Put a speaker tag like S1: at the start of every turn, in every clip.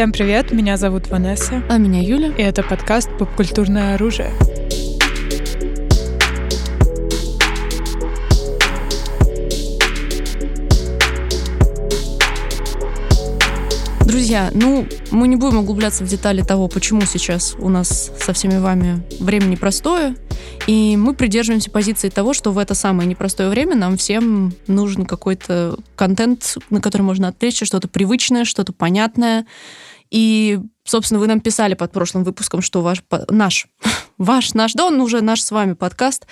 S1: Всем привет, меня зовут Ванесса.
S2: А меня Юля.
S1: И это подкаст «Попкультурное оружие».
S2: Друзья, ну, мы не будем углубляться в детали того, почему сейчас у нас со всеми вами время непростое. И мы придерживаемся позиции того, что в это самое непростое время нам всем нужен какой-то контент, на который можно отвлечься, что-то привычное, что-то понятное. И, собственно, вы нам писали под прошлым выпуском, что ваш, наш, ваш, наш, да он уже наш с вами подкаст,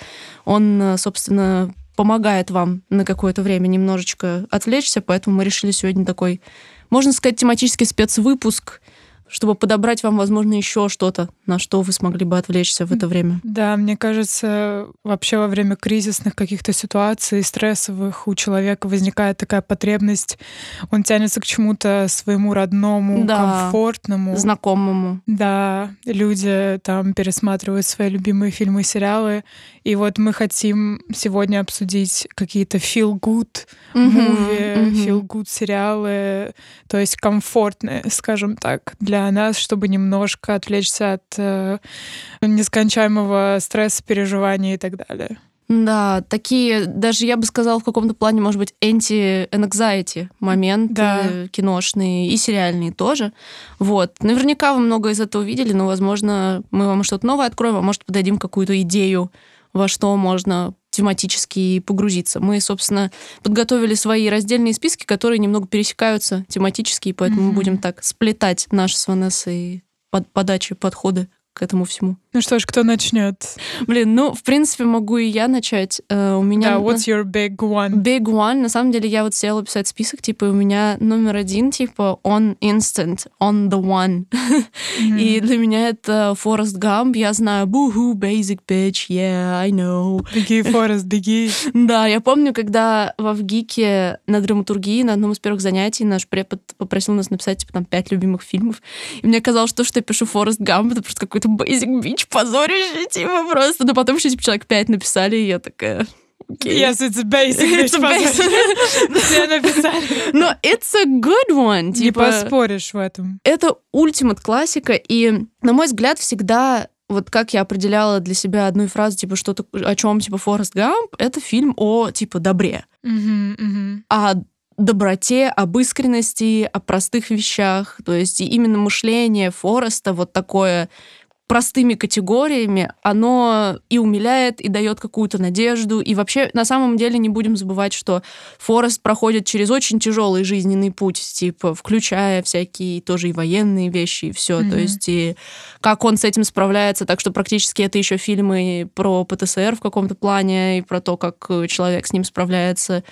S2: он, собственно, помогает вам на какое-то время немножечко отвлечься, поэтому мы решили сегодня такой можно сказать, тематический спецвыпуск чтобы подобрать вам, возможно, еще что-то, на что вы смогли бы отвлечься в это время.
S1: Да, мне кажется, вообще во время кризисных каких-то ситуаций, стрессовых, у человека возникает такая потребность, он тянется к чему-то своему родному, да, комфортному.
S2: Знакомому.
S1: Да, люди там пересматривают свои любимые фильмы и сериалы, и вот мы хотим сегодня обсудить какие-то feel-good movie, mm-hmm. feel-good сериалы, то есть комфортные, скажем так, для для нас, чтобы немножко отвлечься от э, нескончаемого стресса, переживаний и так далее.
S2: Да, такие, даже я бы сказала, в каком-то плане, может быть, anti-anxiety моменты да. киношные и сериальные тоже. Вот. Наверняка вы много из этого видели, но, возможно, мы вам что-то новое откроем, а может, подадим какую-то идею, во что можно тематически погрузиться. Мы, собственно, подготовили свои раздельные списки, которые немного пересекаются тематически, и поэтому mm-hmm. мы будем так сплетать наши с Ванессой под подачи, подходы к этому всему.
S1: Ну что ж, кто начнет?
S2: Блин, ну, в принципе, могу и я начать. Uh, у меня...
S1: Да, what's your big one?
S2: Big one. На самом деле, я вот села писать список, типа, у меня номер один, типа, on instant, on the one. Mm-hmm. и для меня это Форест Гамп. Я знаю, буху, basic bitch, yeah, I know.
S1: Беги, Форест, беги.
S2: да, я помню, когда в Авгике на драматургии на одном из первых занятий наш препод попросил нас написать, типа, там, пять любимых фильмов. И мне казалось, что, что я пишу Форест Гамп, это просто какой-то basic bitch, позорище, типа, просто. Но потом еще, типа, человек пять написали, и я такая...
S1: Okay. Yes, it's basic. It's basic. Все написали.
S2: Но it's a good one.
S1: Типа, Не поспоришь в этом.
S2: Это ультимат классика, и, на мой взгляд, всегда вот как я определяла для себя одну фразу, типа, что-то о чем, типа, Форест Гамп, это фильм о, типа, добре.
S1: Mm-hmm, mm-hmm.
S2: А доброте, об искренности, о простых вещах. То есть именно мышление Фореста вот такое простыми категориями, оно и умиляет, и дает какую-то надежду. И вообще, на самом деле, не будем забывать, что Форест проходит через очень тяжелый жизненный путь, типа, включая всякие тоже и военные вещи, и все. Mm-hmm. То есть, и как он с этим справляется. Так что практически это еще фильмы про ПТСР в каком-то плане, и про то, как человек с ним справляется,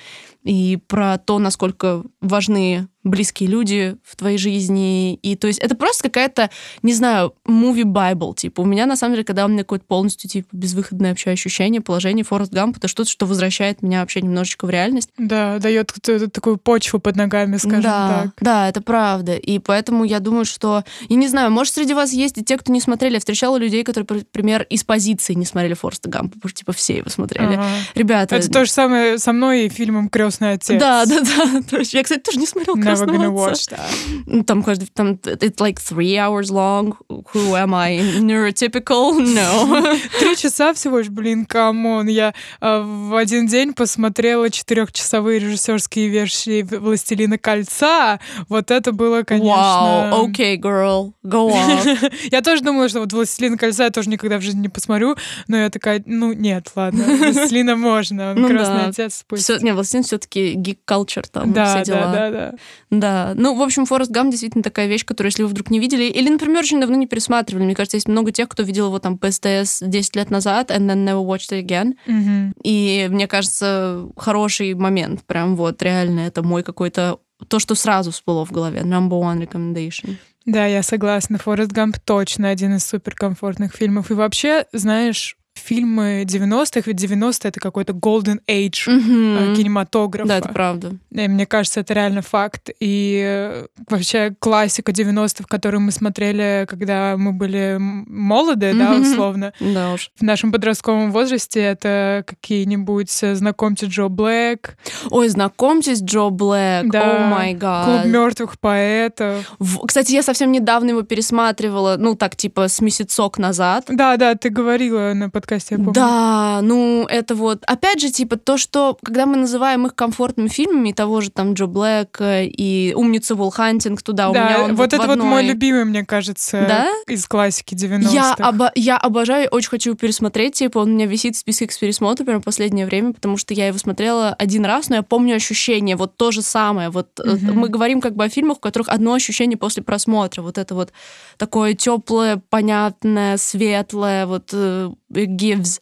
S2: и про то, насколько важны близкие люди в твоей жизни. И то есть это просто какая-то, не знаю, movie Bible. Типа у меня, на самом деле, когда у меня какое-то полностью типа безвыходное вообще ощущение, положение Форест Гамп, это что-то, что возвращает меня вообще немножечко в реальность.
S1: Да, дает такую почву под ногами, скажем
S2: да,
S1: так.
S2: Да, это правда. И поэтому я думаю, что... Я не знаю, может, среди вас есть и те, кто не смотрели. Я встречала людей, которые, например, из позиции не смотрели Фореста Гампа, потому что, типа, все его смотрели. Ага. Ребята...
S1: Это то же самое со мной и фильмом «Крестный отец».
S2: Да, да, да. Я, кстати, тоже не смотрела
S1: Never gonna watch that.
S2: Ну, там каждый, там, it's like three hours long. Who am I? Neurotypical? No.
S1: Три часа всего лишь, блин, come on. Я э, в один день посмотрела четырехчасовые режиссерские версии «Властелина кольца». Вот это было, конечно...
S2: Wow, okay, girl, go on.
S1: я тоже думала, что вот «Властелин кольца» я тоже никогда в жизни не посмотрю, но я такая, ну, нет, ладно, «Властелина» можно, он ну, красный да. отец. Пусть.
S2: Все, не, «Властелин» все-таки гик-калчер там, да, все дела.
S1: Да, да, да.
S2: Да, ну, в общем, Форест Гам действительно такая вещь, которую, если вы вдруг не видели, или, например, очень давно не пересматривали, мне кажется, есть много тех, кто видел его там по СТС 10 лет назад, and then never watched it again.
S1: Mm-hmm.
S2: И мне кажется, хороший момент, прям вот, реально, это мой какой-то то, что сразу всплыло в голове. Number one recommendation.
S1: Да, я согласна. Форест Гамп точно один из суперкомфортных фильмов. И вообще, знаешь, фильмы 90-х, ведь 90-е — это какой-то golden age э, кинематографа.
S2: Да, это правда.
S1: И мне кажется, это реально факт. И э, вообще классика 90-х, которую мы смотрели, когда мы были молоды, да,
S2: Мгм.
S1: условно.
S2: Да уж.
S1: В нашем подростковом возрасте это какие-нибудь э, «Знакомьте Джо Блэк»,
S2: Ой, знакомьтесь, Джо Блэк.
S1: Да.
S2: О май
S1: «Клуб
S2: гад.
S1: мертвых поэтов».
S2: В- Кстати, я совсем недавно его пересматривала, ну так, типа, с месяцок назад.
S1: Да, да, ты говорила на подкасте, я помню.
S2: Да, ну это вот, опять же, типа то, что, когда мы называем их комфортными фильмами, того же там Джо Блэка и «Умница Вол Хантинг» туда, у
S1: Да,
S2: меня он
S1: вот
S2: в
S1: это вот мой
S2: одной.
S1: любимый, мне кажется,
S2: Да?
S1: из классики 90-х.
S2: Я, обо- я обожаю, очень хочу пересмотреть, типа он у меня висит в списке к пересмотру прямо в последнее время, потому что я его смотрела один раз, но я помню ощущение, вот то же самое. Вот э,
S1: Мгм.
S2: мы говорим как бы о фильмах, у которых одно ощущение после просмотра, вот это вот такое теплое, понятное, светлое, вот э, gives.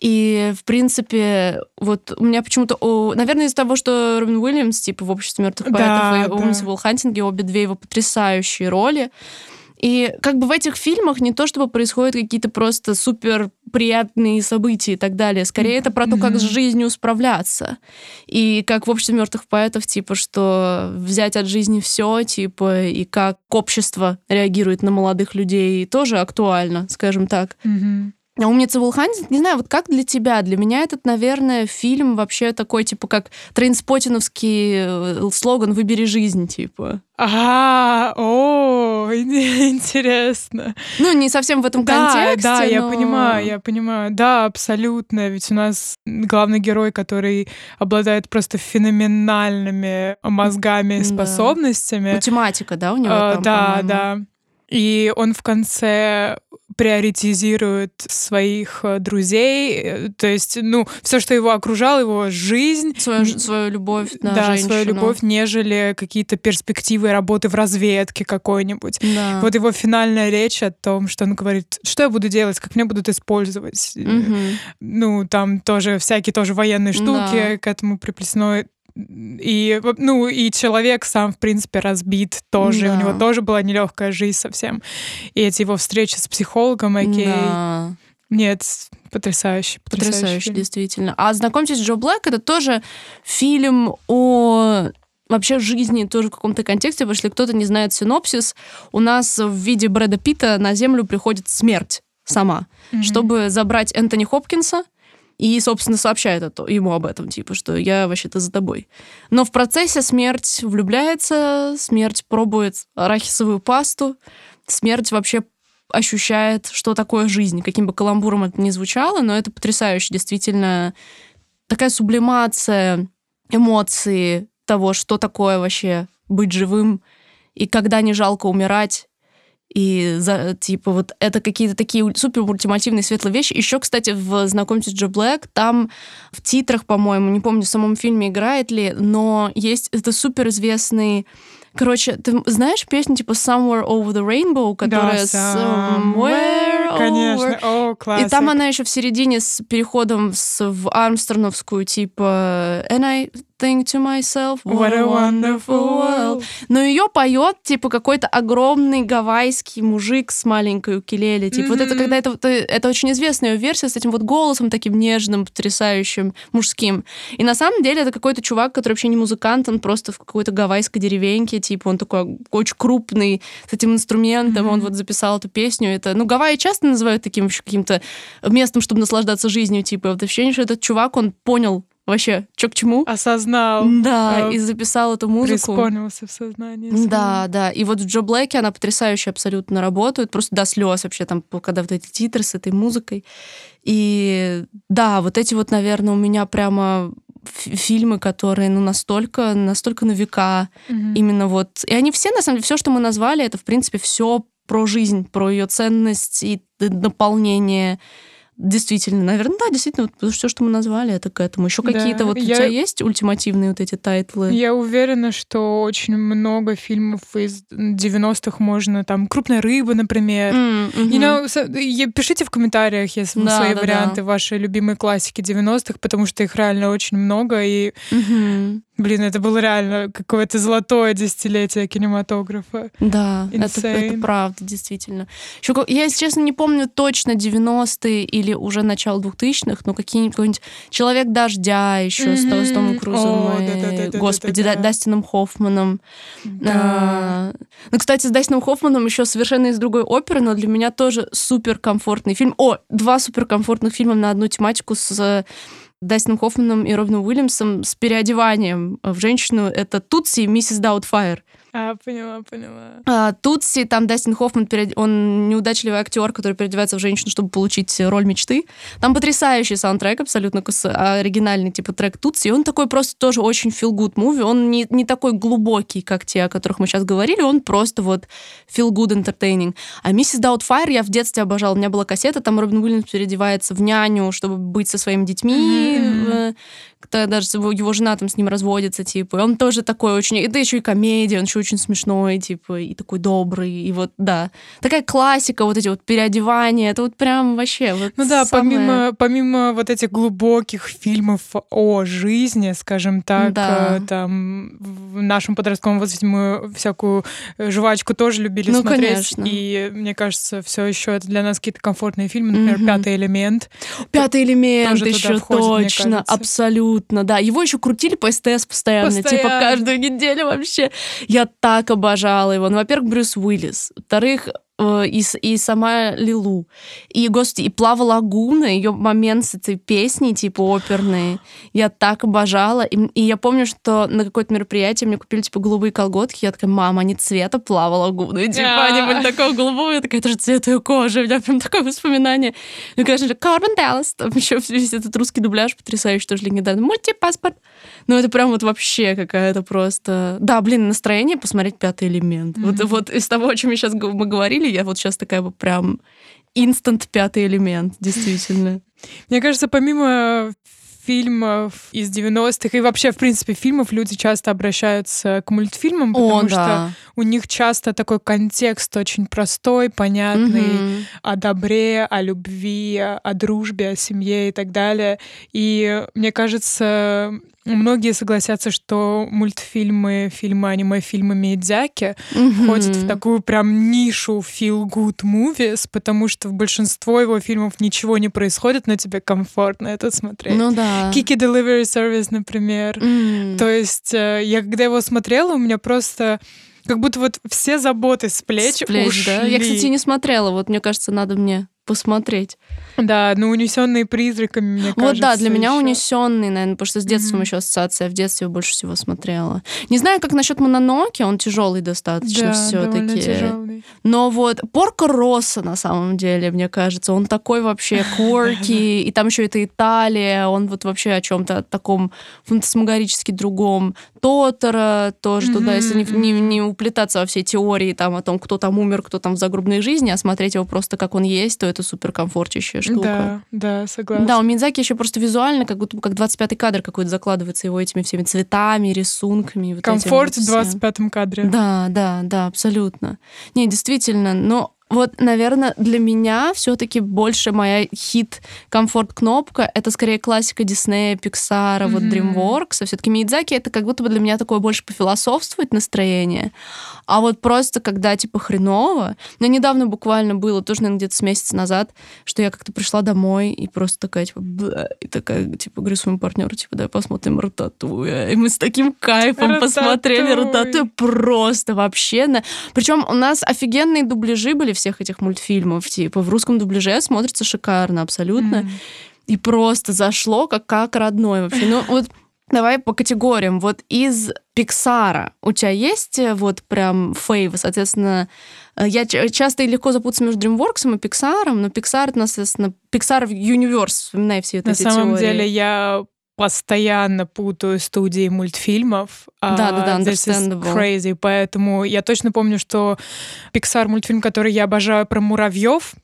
S2: И, в принципе, вот у меня почему-то, о, наверное, из-за того, что Робин Уильямс, типа, в обществе мертвых
S1: Да,
S2: поэтов и
S1: да.
S2: «Умница Вол Хантинге», обе две его потрясающие роли. И как бы в этих фильмах не то, чтобы происходят какие-то просто супер приятные события и так далее. Скорее, это про то, как с жизнью справляться. И как в обществе мертвых поэтов, типа, что взять от жизни все, типа, и как общество реагирует на молодых людей, тоже актуально, скажем так.
S1: Мгм.
S2: А «Умница Вулхантинг», не знаю, вот как для тебя? Для меня этот, наверное, фильм вообще такой, типа, как трейнспотиновский э, слоган «Выбери жизнь», типа.
S1: А, о, интересно.
S2: Ну, не совсем в этом
S1: Да,
S2: контексте,
S1: да, я
S2: но-
S1: понимаю, я понимаю. Да, абсолютно. Ведь у нас главный герой, который обладает просто феноменальными мозгами и способностями.
S2: Математика, да, у него
S1: А,
S2: там,
S1: да,
S2: по-моему?
S1: да. И он в конце приоритизирует своих э, друзей, э, то есть, ну, все, что его окружало, его жизнь,
S2: Свою, свою любовь на
S1: да,
S2: женщину.
S1: свою любовь, нежели какие-то перспективы работы в разведке какой-нибудь.
S2: Да.
S1: Вот его финальная речь о том, что он говорит, что я буду делать, как меня будут использовать.
S2: Мгм.
S1: Ну, там тоже всякие тоже военные штуки
S2: Да.
S1: к этому приплесено. И, ну, и человек сам, в принципе, разбит тоже. У
S2: Да.
S1: него тоже была нелегкая жизнь совсем. И эти его встречи с психологом, окей.
S2: Да.
S1: Нет, потрясающий, потрясающий
S2: Потрясающе,
S1: фильм.
S2: действительно. А «Знакомьтесь, Джо Блэк» — это тоже фильм о вообще жизни тоже в каком-то контексте, потому что кто-то не знает синопсис, у нас в виде Брэда Питта на Землю приходит смерть сама,
S1: Мгм.
S2: чтобы забрать Энтони Хопкинса, и, собственно, сообщает это, ему об этом, типа, что я вообще-то за тобой. Но в процессе смерть влюбляется, смерть пробует арахисовую пасту, смерть вообще ощущает, что такое жизнь. Каким бы каламбуром это ни звучало, но это потрясающе. Действительно, такая сублимация эмоций того, что такое вообще быть живым, и когда не жалко умирать, и за, типа вот это какие-то такие супер ультимативные светлые вещи. Еще, кстати, в «Знакомьтесь, Джо Блэк» там в титрах, по-моему, не помню, в самом фильме играет ли, но есть это супер известный Короче, ты знаешь песню типа Somewhere Over the Rainbow, которая
S1: да,
S2: Somewhere Over...
S1: Конечно. О, классик.
S2: И там она еще в середине с переходом с, в Армстроновскую, типа And I think to myself,
S1: What a wonderful world.
S2: Но ее поет типа какой-то огромный гавайский мужик с маленькой укелеле. Типа вот это когда это, это, это очень известная её версия с этим вот голосом таким нежным, потрясающим, мужским. И на самом деле это какой-то чувак, который вообще не музыкант, он просто в какой-то гавайской деревеньке, типа он такой очень крупный, с этим инструментом,
S1: Мгм.
S2: он вот записал эту песню. Это, ну, Гавайи часто называют таким вообще каким-то местом, чтобы наслаждаться жизнью, типа. Вот ощущение, что этот чувак, он понял вообще, что к чему.
S1: Осознал.
S2: Да,
S1: э,
S2: и записал эту музыку.
S1: Преисполнился в сознании.
S2: Да, да. И вот в Джо Блэке она потрясающе абсолютно работает, просто до слез вообще там, когда вот эти титры с этой музыкой. И да, вот эти вот, наверное, у меня прямо фи- фильмы, которые, ну, настолько, настолько на века,
S1: Мгм.
S2: именно вот. И они все, на самом деле, все, что мы назвали, это, в принципе, все про жизнь, про ее ценность и наполнение. Действительно, наверное, да, действительно, вот все, что мы назвали, это к этому. Еще
S1: Да,
S2: какие-то вот у
S1: я-
S2: тебя есть ультимативные вот эти тайтлы?
S1: Я уверена, что очень много фильмов из 90-х можно, там, «Крупная рыба», например.
S2: М,
S1: You
S2: мгм.
S1: know, пишите в комментариях, если
S2: Да,
S1: свои
S2: да,
S1: варианты,
S2: да.
S1: ваши любимые классики 90-х, потому что их реально очень много, и
S2: Мгм.
S1: Блин, это было реально какое-то золотое десятилетие кинематографа.
S2: Да, это, это правда, действительно. Еще, я, если честно, не помню точно 90-е или уже начало 2000-х, но какие-нибудь «Человек дождя» еще mm-hmm. с, с Томом Крузом
S1: О,
S2: и,
S1: да, да, да,
S2: господи,
S1: да, да, да.
S2: Дастином Хоффманом.
S1: Да.
S2: А, ну, кстати, с Дастином Хоффманом еще совершенно из другой оперы, но для меня тоже суперкомфортный фильм. О, два суперкомфортных фильма на одну тематику с Дастином Хоффманом и Робином Уильямсом с переодеванием в женщину. Это Тутси и Миссис Даутфайр.
S1: А, поняла, поняла.
S2: А, Тутси, там Дастин Хоффман, он неудачливый актер, который переодевается в женщину, чтобы получить роль мечты. Там потрясающий саундтрек, абсолютно оригинальный, типа трек Тутси. И он такой просто тоже очень feel good movie. Он не, не такой глубокий, как те, о которых мы сейчас говорили. Он просто вот feel good entertaining. А Миссис Даутфайр я в детстве обожала. У меня была кассета, там Робин Уильямс переодевается в няню, чтобы быть со своими детьми. Mm-hmm. Даже его жена там с ним разводится, типа. И он тоже такой очень... Это еще и комедия, он еще очень смешной, типа, и такой добрый, и вот, да. Такая классика, вот эти вот переодевания, это вот прям вообще вот
S1: Ну да,
S2: самое...
S1: помимо, помимо вот этих глубоких фильмов о жизни, скажем так,
S2: Да.
S1: э, там в нашем подростковом возрасте мы всякую жвачку тоже любили
S2: Ну,
S1: смотреть.
S2: конечно.
S1: И мне кажется, все еще это для нас какие-то комфортные фильмы, например,
S2: Мгм.
S1: Пятый элемент.
S2: Пятый элемент
S1: тоже
S2: еще
S1: входит,
S2: точно, абсолютно, да. Его еще крутили по СТС постоянно, типа
S1: Постоянно.
S2: каждую неделю вообще. Я так обожала его. Ну, во-первых, Брюс Уиллис. Во-вторых, э, и, и сама Лилу. И, господи, и Плава Лагуна, ее момент с этой песней, типа, оперной. Я так обожала. И, и я помню, что на какое-то мероприятие мне купили, типа, голубые колготки. Я такая, мама, они цвета Плава Лагуна. И, типа, они были такого голубого. Я такая, это же цвет ее кожи. У меня прям такое воспоминание. Ну, конечно же, Кармен Даллас. Там еще весь этот русский дубляж потрясающий, тоже легендарный. Мультипаспорт. Ну, это прям вот вообще какая-то просто... Да, блин, настроение посмотреть «Пятый элемент». Вот,
S1: Мгм.
S2: вот из того, о чем я сейчас мы говорили, я вот сейчас такая вот прям инстант «Пятый элемент», действительно.
S1: Мне кажется, помимо фильмов из 90-х и вообще, в принципе, фильмов, люди часто обращаются к мультфильмам, потому
S2: О,
S1: что
S2: да.
S1: у них часто такой контекст очень простой, понятный,
S2: Мгм.
S1: о добре, о любви, о дружбе, о семье и так далее. И мне кажется, многие согласятся, что мультфильмы, фильмы, аниме, фильмы Миядзаки входят в такую прям нишу feel-good movies, потому что в большинство его фильмов ничего не происходит, но тебе комфортно это смотреть.
S2: Ну да.
S1: Kiki Delivery Service, например.
S2: М.
S1: То есть э, я когда его смотрела, у меня просто как будто вот все заботы с плеч,
S2: С плеч,
S1: ушли.
S2: да? Я, кстати, не смотрела. Вот, мне кажется, надо мне посмотреть.
S1: Да, ну унесенные призраками, мне кажется.
S2: Вот да, для меня
S1: ещё.
S2: унесенный, наверное, потому что с детством
S1: Мгм.
S2: еще ассоциация. В детстве больше всего смотрела. Не знаю, как насчет Мононоки, он тяжелый достаточно
S1: да,
S2: все-таки. Но вот Порко Росса, на самом деле, мне кажется, он такой вообще quirky, и там еще это Италия, он вот вообще о чем-то таком фантасмагорически другом. Тотора тоже туда,
S1: Мгм,
S2: если не, не, не уплетаться во все теории там о том, кто там умер, кто там в загробной жизни, а смотреть его просто как он есть, то это супер комфортящая штука.
S1: Да, да, согласна.
S2: Да, у Минзаки еще просто визуально, как будто бы как 25-й кадр какой-то закладывается его этими всеми цветами, рисунками. вот
S1: Комфорт
S2: вот
S1: в
S2: всем.
S1: 25-м кадре.
S2: Да, да, да, абсолютно. Не, действительно, но вот, наверное, для меня все-таки больше моя хит комфорт-кнопка это скорее классика Диснея, Пиксара, вот
S1: Мгм.
S2: DreamWorks. Все-таки Миядзаки это как будто бы для меня такое больше пофилософствовать настроение. А вот просто когда типа хреново. Меня недавно буквально было, тоже, наверное, где-то с месяца назад, что я как-то пришла домой и просто такая, типа, «Бля», и такая, типа, говорю своему партнеру, типа, давай посмотрим Рататуя. И мы с таким кайфом посмотрели
S1: «Рататуй».
S2: Рататуя просто вообще. на- Причем у нас офигенные дубляжи были всех этих мультфильмов, типа, в русском дубляже смотрится шикарно абсолютно.
S1: М.
S2: И просто зашло как, как родной вообще. Ну, вот Давай по категориям. Вот из Пиксара у тебя есть э, вот прям фейвы, соответственно, э, я часто и легко запутаться между DreamWorks и Pixar, но Pixar, это, соответственно, Pixar Universe, вспоминай все вот
S1: На
S2: эти
S1: самом
S2: теории.
S1: деле я постоянно путаю студии мультфильмов. а
S2: Да-да-да,
S1: this is
S2: understandable.
S1: crazy. Поэтому я точно помню, что Pixar мультфильм, который я обожаю про муравьев.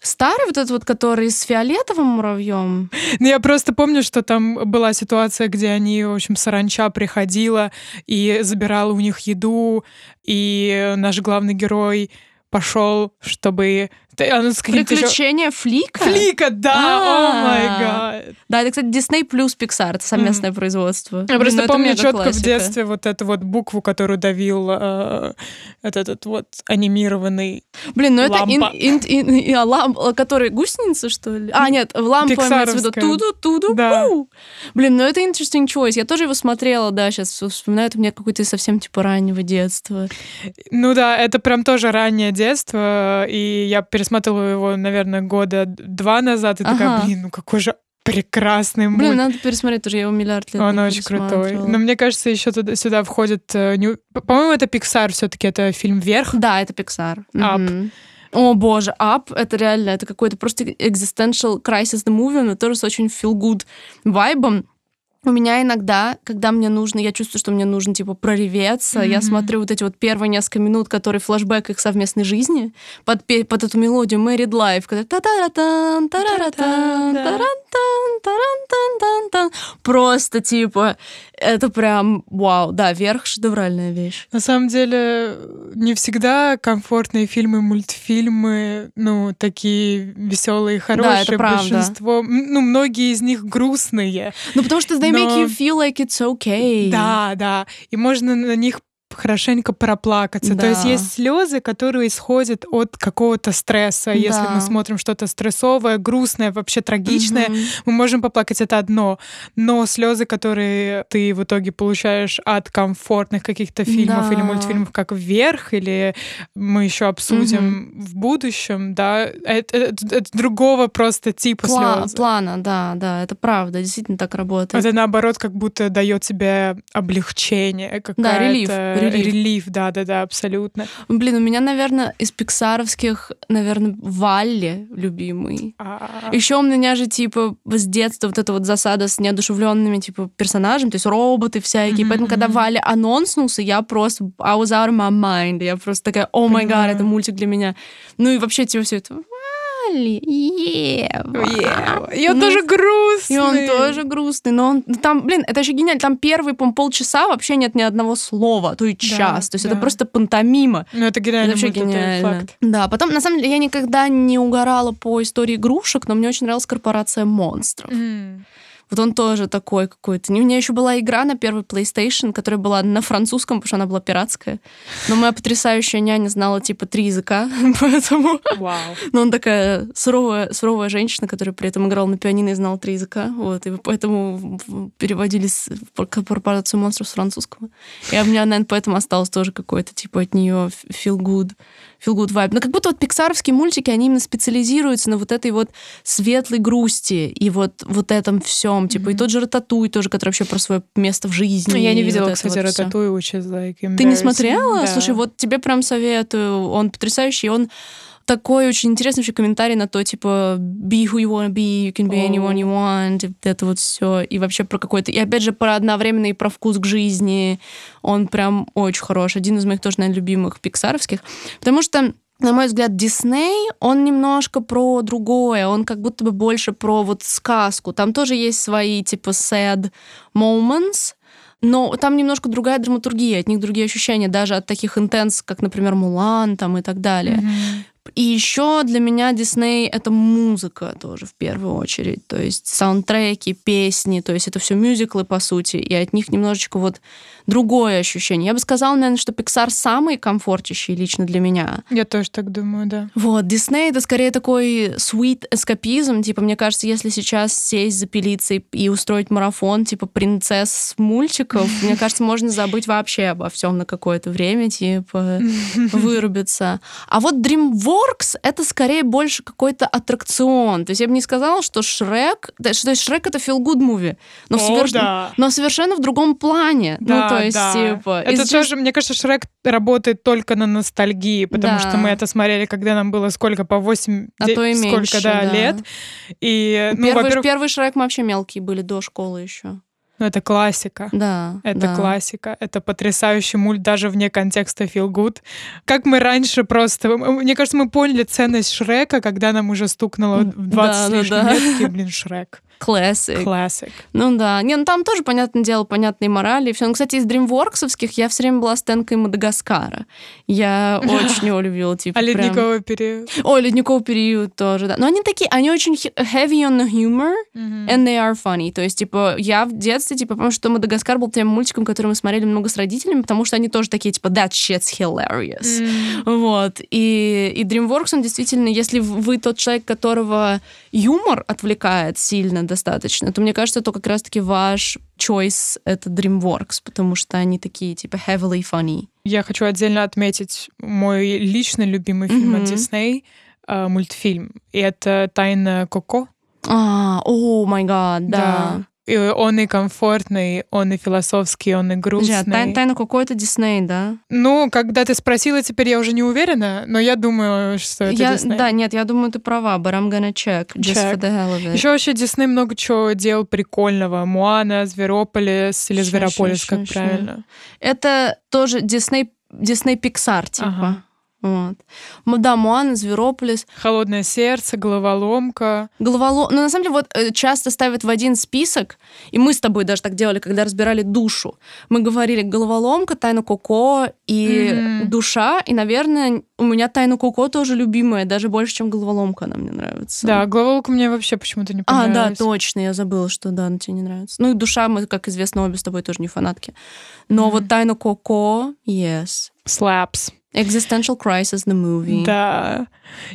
S2: Старый вот этот вот, который с фиолетовым муравьем.
S1: Но я просто помню, что там была ситуация, где они, в общем, саранча приходила и забирала у них еду, и наш главный герой пошел, чтобы С каким-то ещё-
S2: Приключения Флика?
S1: Флика, да, о май
S2: А.
S1: гад.
S2: Да, это, кстати, Disney плюс Pixar. Это совместное производство.
S1: Я просто
S2: ну
S1: помню четко в детстве вот эту вот букву, которую давил э, этот, этот вот анимированный.
S2: Блин, ну это ин,
S1: Лампа.
S2: ин- ин- и- а, ламп, а, который гусеница, что ли? А, нет, лампа имеется в виду туду, туду,
S1: Да.
S2: пу. Блин, ну это interesting choice. Я тоже его смотрела, да, сейчас вспоминаю, это у меня какой-то совсем типа раннего детства.
S1: Ну да, это прям тоже раннее детство, и я пересматривала его, наверное, года два назад, и такая,
S2: Ага.
S1: блин, ну какой же прекрасный
S2: Блин,
S1: мульт.
S2: надо пересмотреть тоже, я его миллиард лет
S1: Он очень крутой. Но мне кажется, еще туда, сюда входит... э, не- По-моему, это Pixar все-таки, это фильм «Вверх».
S2: Да, это Pixar.
S1: Up.
S2: Мгм. О боже, Up, это реально, это какой-то просто existential crisis the movie, но тоже с очень feel-good вайбом. У меня иногда, когда мне нужно, я чувствую, что мне нужно, типа, прореветься, я
S1: Мгм.
S2: смотрю вот эти вот первые несколько минут, которые флешбэк их совместной жизни, под, под эту мелодию Married Life, когда та-та-ра-тан, тараратан,
S1: Да-да-да.
S2: тарантан, тарантан-тан-тан. Просто, типа, это прям, вау, да, верх шедевральная вещь.
S1: На самом деле, не всегда комфортные фильмы, мультфильмы, ну, такие веселые хорошие.
S2: это правда.
S1: Большинство, ну, многие из них грустные.
S2: Ну, потому что they make
S1: Но-
S2: you feel like it's okay.
S1: Да, да. И можно на них хорошенько проплакаться. То есть
S2: Да.
S1: есть слезы, которые исходят от какого-то стресса. Если
S2: Да.
S1: мы смотрим что-то стрессовое, грустное, вообще трагичное,
S2: Мгм.
S1: мы можем поплакать, это одно. Но слезы, которые ты в итоге получаешь от комфортных каких-то фильмов
S2: Да.
S1: или мультфильмов, как «Вверх», или мы еще обсудим в будущем, да, это, это- это другого просто типа
S2: Пла-
S1: слез.
S2: плана, да, да, это правда, действительно так работает.
S1: Это наоборот как будто дает тебе облегчение, какая-то
S2: релиф, релиф.
S1: релиф, да, да, да, абсолютно.
S2: Блин, у меня, наверное, из пиксаровских, наверное, Валли любимый.
S1: А,
S2: Еще у меня же, типа, с детства вот эта вот засада с неодушевленными, типа, персонажами, то есть роботы всякие.
S1: Мгм,
S2: Поэтому, когда. Валя анонснулся, я просто I was out of my mind. Я просто такая, о май гад, это мультик для меня. Ну и вообще, типа, все это Валли, Ева.
S1: Ева. И он
S2: Ну,
S1: тоже грустный.
S2: И он тоже грустный, но он там, блин, это еще гениально. Там первые, по полчаса вообще нет ни одного слова, то и час. То есть
S1: да.
S2: это просто пантомима.
S1: Ну, это гениально.
S2: Это вообще
S1: мульт, это
S2: гениально.
S1: факт.
S2: Да, потом, на самом деле, я никогда не угорала по истории игрушек, но мне очень нравилась корпорация монстров.
S1: М.
S2: Вот он тоже такой какой-то. У меня еще была игра на первый PlayStation, которая была на французском, потому что она была пиратская. Но моя потрясающая няня знала типа три языка, поэтому...
S1: Вау.
S2: Но он такая суровая, суровая женщина, которая при этом играла на пианино и знала три языка. Вот, и поэтому в- переводили с в корпорацию монстров с французского. И у меня, наверное, поэтому осталось тоже какой-то типа от нее feel good, feel good vibe. Но как будто вот пиксаровские мультики, они именно специализируются на вот этой вот светлой грусти и вот, вот этом всем. Типа и тот же Рататуй тоже, который вообще про свое место в жизни.
S1: Я не видела,
S2: вот
S1: кстати,
S2: вот.
S1: Рататуй, which is like
S2: Ты не смотрела?
S1: Да.
S2: Слушай, вот тебе прям советую. Он потрясающий. Он такой очень интересный вообще комментарий на то, типа, be who you wanna be, you can be anyone you want, и это вот все. И вообще про какой-то... И опять же, про одновременно и про вкус к жизни. Он прям очень хорош. Один из моих тоже, наверное, любимых пиксаровских. Потому что на мой взгляд, Дисней, он немножко про другое, он как будто бы больше про вот сказку. Там тоже есть свои, типа, sad moments, но там немножко другая драматургия, от них другие ощущения, даже от таких интенс, как, например, Мулан там и так далее.
S1: Мгм.
S2: И еще для меня Дисней это музыка тоже в первую очередь. То есть саундтреки, песни, то есть это все мюзиклы, по сути, и от них немножечко вот другое ощущение. Я бы сказала, наверное, что Pixar самый комфортящий лично для меня.
S1: Я тоже так думаю, да.
S2: Вот, Дисней это скорее такой sweet эскапизм. Типа, мне кажется, если сейчас сесть, запилиться и, и устроить марафон, типа, принцесс мультиков, мне кажется, можно забыть вообще обо всем на какое-то время, типа, вырубиться. А вот DreamWorks это скорее больше какой-то аттракцион. То есть я бы не сказала, что Шрек, то есть Шрек это feel good movie, но,
S1: О,
S2: соверш-
S1: да.
S2: но совершенно в другом плане.
S1: Да,
S2: ну, то есть,
S1: да.
S2: типа...
S1: Это
S2: just-
S1: тоже, мне кажется, Шрек работает только на ностальгии, потому
S2: Да.
S1: что мы это смотрели, когда нам было сколько, по 8,
S2: А то и
S1: сколько,
S2: меньше,
S1: да,
S2: да.
S1: лет. И, ну,
S2: Первый, первый Шрек мы вообще мелкие были до школы еще.
S1: ну, это классика.
S2: Да.
S1: Это
S2: да.
S1: классика, это потрясающий мульт даже вне контекста Feel Good. Как мы раньше просто... Мне кажется, мы поняли ценность Шрека, когда нам уже стукнуло в 20
S2: Да,
S1: с
S2: да, да.
S1: лет, такие, блин, Шрек.
S2: Classic.
S1: Classic.
S2: Ну да. Не, ну там тоже, понятное дело, понятные морали. Все. Ну, кстати, из DreamWorksовских я все время была стенкой Мадагаскара. Я очень его любила. Типа,
S1: а
S2: прям...
S1: ледниковый период?
S2: О, ледниковый период тоже, да. Но они такие, они очень heavy on the humor, mm-hmm. and they are funny. То есть, типа, я в детстве, типа, помню, что Мадагаскар был тем мультиком, который мы смотрели много с родителями, потому что они тоже такие, типа, that shit's hilarious. Вот. И, и DreamWorks, он действительно, если вы тот человек, которого юмор отвлекает сильно достаточно, то мне кажется, то как раз-таки ваш choice — это DreamWorks, потому что они такие, типа, heavily funny.
S1: Я хочу отдельно отметить мой личный любимый фильм mm-hmm. от Disney, э, мультфильм. И это «Тайна Коко».
S2: А, о май гад, да.
S1: Он и комфортный, он и философский, он и грустный. Подожди,
S2: а тайна какой-то Дисней, да?
S1: Ну, когда ты спросила, теперь я уже не уверена, но я думаю, что это
S2: я,
S1: Дисней.
S2: Да, нет, я думаю, ты права, but I'm gonna check, just check. for the hell of it.
S1: Еще вообще Дисней много чего делал прикольного. Муана, Зверополис или Зверополис, как правильно.
S2: Это тоже Дисней, Дисней Пиксар, типа. Ага. Вот. Да, Муана, Зверополис.
S1: Холодное сердце, головоломка.
S2: Головолом... Ну, на самом деле, вот э, часто ставят в один список, и мы с тобой даже так делали, когда разбирали душу. Мы говорили головоломка, тайна Коко и mm-hmm. душа, и, наверное, у меня тайна Коко тоже любимая, даже больше, чем головоломка она мне нравится.
S1: Да, головоломка мне вообще почему-то не понравилась.
S2: А, да, точно, я забыла, что да, она тебе не нравится. Ну и душа, мы, как известно, обе с тобой тоже не фанатки. Но mm-hmm. вот тайна Коко, yes.
S1: Slaps.
S2: Existential Crisis the Movie.
S1: Да.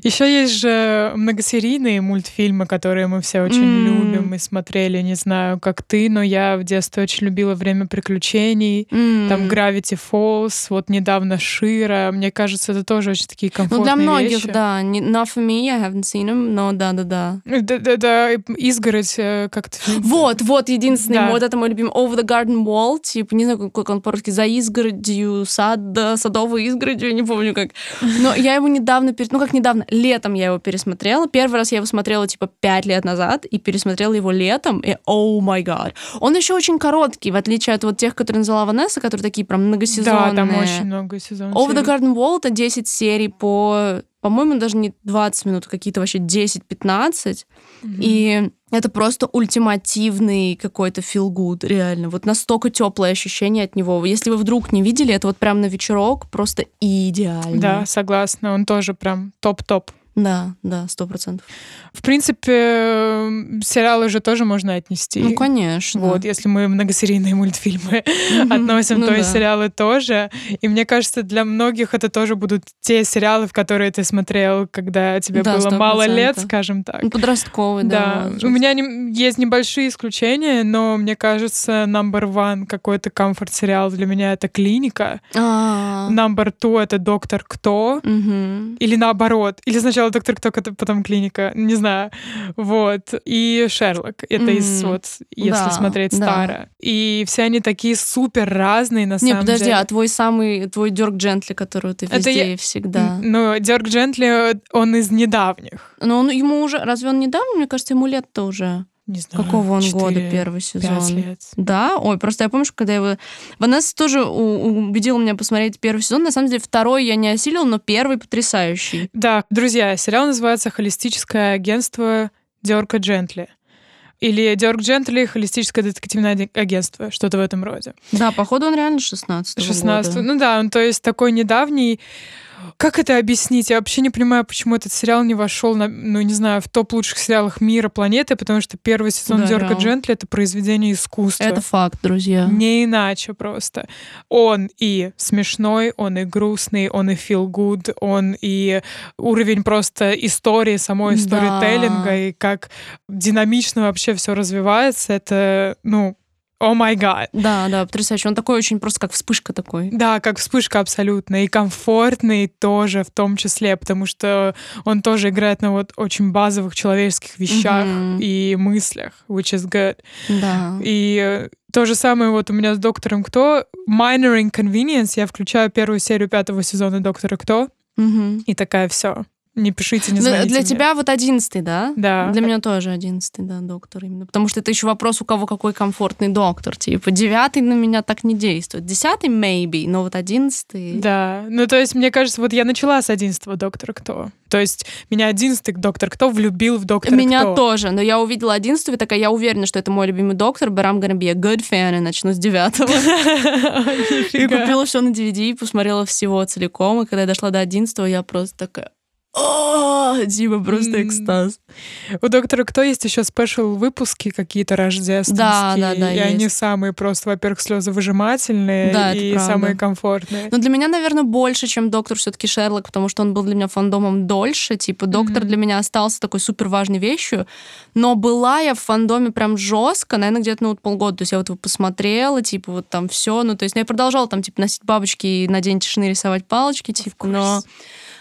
S1: Еще есть же многосерийные мультфильмы, которые мы все очень mm. любим и смотрели. Не знаю, как ты, но я в детстве очень любила «Время приключений», mm. там «Gravity Falls», вот недавно «Шира». Мне кажется, это тоже очень такие комфортные
S2: Ну, для многих,
S1: вещи.
S2: да. Not for me, I haven't seen them, но да-да-да.
S1: Да-да-да, «Изгородь» э, как-то...
S2: Вот, вот, единственный, да. вот это мой любимый. «Over the Garden Wall», типа, не знаю, как он по-русски, «За изгородью», «Сад», «Садовой изгородью», я не помню как. Но я его недавно, ну, как недавно, летом я его пересмотрела. Первый раз я его смотрела типа пять лет назад и пересмотрела его летом, и о май гад. Он еще очень короткий, в отличие от вот тех, которые назвала Ванесса, которые такие прям многосезонные.
S1: Да, там очень много сезонов.
S2: Over the Garden Wall это 10 серий по по-моему, даже не 20 минут, а какие-то вообще 10-15. Mm-hmm. И это просто ультимативный какой-то feel good, реально. Вот настолько теплое ощущение от него. Если вы вдруг не видели, это вот прям на вечерок просто идеально.
S1: Да, согласна. Он тоже прям топ-топ.
S2: Да, да, сто процентов.
S1: В принципе, сериалы же тоже можно отнести.
S2: Ну, конечно.
S1: Вот, если мы многосерийные мультфильмы относим, ну, то да. и сериалы тоже. И мне кажется, для многих это тоже будут те сериалы, в которые ты смотрел, когда тебе да, было 100%. мало лет, скажем так.
S2: Ну, подростковый,
S1: да. Да, у меня не, есть небольшие исключения, но мне кажется, number one какой-то комфорт-сериал для меня — это «Клиника».
S2: А-а-а.
S1: Number two — это «Доктор Кто».
S2: Угу.
S1: Или наоборот. Или сначала сначала доктор Кто, потом клиника, не знаю. Вот. И Шерлок. Это mm-hmm. из вот, если да, смотреть да. старо. И все они такие супер разные, на
S2: не,
S1: самом
S2: деле. Не, подожди,
S1: а
S2: твой самый, твой Дёрк Джентли, который ты везде Это я... и всегда.
S1: Ну, Дёрк Джентли, он из недавних.
S2: Но он ему уже, разве он недавно? Мне кажется, ему лет-то уже.
S1: Не знаю.
S2: Какого он 4, года первый сезон?
S1: лет.
S2: Да? Ой, просто я помню, что когда его... Ванесса тоже убедила меня посмотреть первый сезон. На самом деле, второй я не осилил, но первый потрясающий.
S1: Да, друзья, сериал называется «Холистическое агентство Дёрка Джентли». Или Дёрк Джентли, холистическое детективное агентство, что-то в этом роде.
S2: Да, походу он реально 16
S1: 16 года. Ну да, он то есть такой недавний. Как это объяснить? Я вообще не понимаю, почему этот сериал не вошел на, ну, не знаю, в топ лучших сериалов мира, планеты, потому что первый сезон да, Дерка Джентли — это произведение искусства.
S2: Это факт, друзья.
S1: Не иначе просто. Он и смешной, он и грустный, он и feel good, он и уровень просто истории, самой сторителлинга, да. и как динамично вообще все развивается, это, ну, о май гад.
S2: Да, да, потрясающе. Он такой очень просто как вспышка такой.
S1: Да, как вспышка абсолютно. И комфортный тоже в том числе, потому что он тоже играет на вот очень базовых человеческих вещах mm-hmm. и мыслях, which is good.
S2: Да.
S1: И то же самое вот у меня с Доктором Кто. Minor Inconvenience. Я включаю первую серию пятого сезона Доктора Кто.
S2: Mm-hmm.
S1: И такая все не пишите, не
S2: Ну,
S1: звоните
S2: Для
S1: мне.
S2: тебя вот одиннадцатый, да?
S1: Да.
S2: Для меня тоже одиннадцатый, да, доктор именно. Потому что это еще вопрос, у кого какой комфортный доктор. Типа девятый на меня так не действует. Десятый maybe, но вот одиннадцатый...
S1: Да, ну то есть, мне кажется, вот я начала с одиннадцатого Доктора Кто. То есть меня одиннадцатый Доктор Кто влюбил в Доктора
S2: Меня
S1: Кто.
S2: тоже, но я увидела одиннадцатого, такая, я уверена, что это мой любимый доктор, but I'm gonna be a good fan, и начну с девятого. И купила все на DVD, посмотрела всего целиком, и когда я дошла до одиннадцатого, я просто такая... О, Дима, просто экстаз.
S1: У Доктора Кто есть еще спешл выпуски какие-то рождественские.
S2: Да, да, да,
S1: И
S2: есть.
S1: они самые просто, во-первых, слезовыжимательные
S2: Да, это
S1: и самые комфортные.
S2: Но для меня, наверное, больше, чем доктор все-таки Шерлок, потому что он был для меня фандомом дольше. Типа, доктор для меня остался такой супер важной вещью. Но была я в фандоме прям жестко, наверное, где-то ну, вот полгода. То есть я вот его посмотрела, типа, вот там все. Ну, то есть ну, я продолжала там, типа, носить бабочки и на день тишины рисовать палочки, типа, но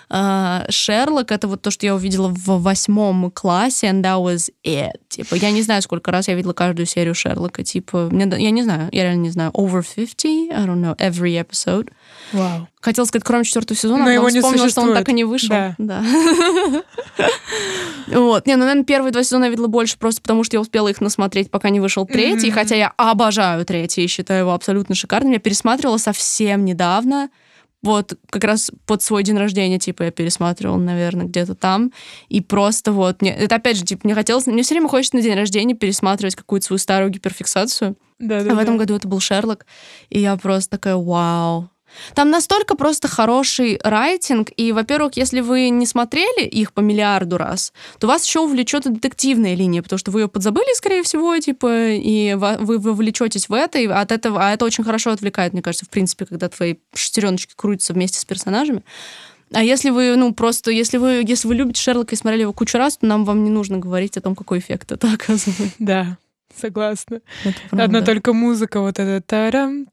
S2: Шерлок это вот то, что я увидела в восьмом классе, and that was it. Типа, я не знаю, сколько раз я видела каждую серию Шерлока. Типа, мне, я не знаю, я реально не знаю. Over 50, I don't know, every episode.
S1: Вау.
S2: Хотела сказать, кроме четвертого сезона,
S1: Но
S2: а потом
S1: его не
S2: вспомнила, что он так и не вышел.
S1: Да.
S2: Вот. Не, ну, наверное, первые два сезона я видела больше просто потому, что я успела их насмотреть, пока не вышел третий. Хотя я обожаю третий и считаю его абсолютно шикарным. Я пересматривала совсем недавно. Вот как раз под свой день рождения, типа, я пересматривала, наверное, где-то там. И просто вот... Мне, это опять же, типа, мне хотелось... Мне все время хочется на день рождения пересматривать какую-то свою старую гиперфиксацию.
S1: Да,
S2: А
S1: да,
S2: в этом
S1: да.
S2: году это был Шерлок. И я просто такая, вау. Там настолько просто хороший райтинг, и, во-первых, если вы не смотрели их по миллиарду раз, то вас еще увлечет и детективная линия, потому что вы ее подзабыли, скорее всего, типа, и вы вовлечетесь в это, и от этого, а это очень хорошо отвлекает, мне кажется, в принципе, когда твои шестереночки крутятся вместе с персонажами. А если вы, ну, просто, если вы, если вы любите Шерлока и смотрели его кучу раз, то нам вам не нужно говорить о том, какой эффект это оказывает.
S1: Да, согласна. Одна только музыка, вот эта тарам.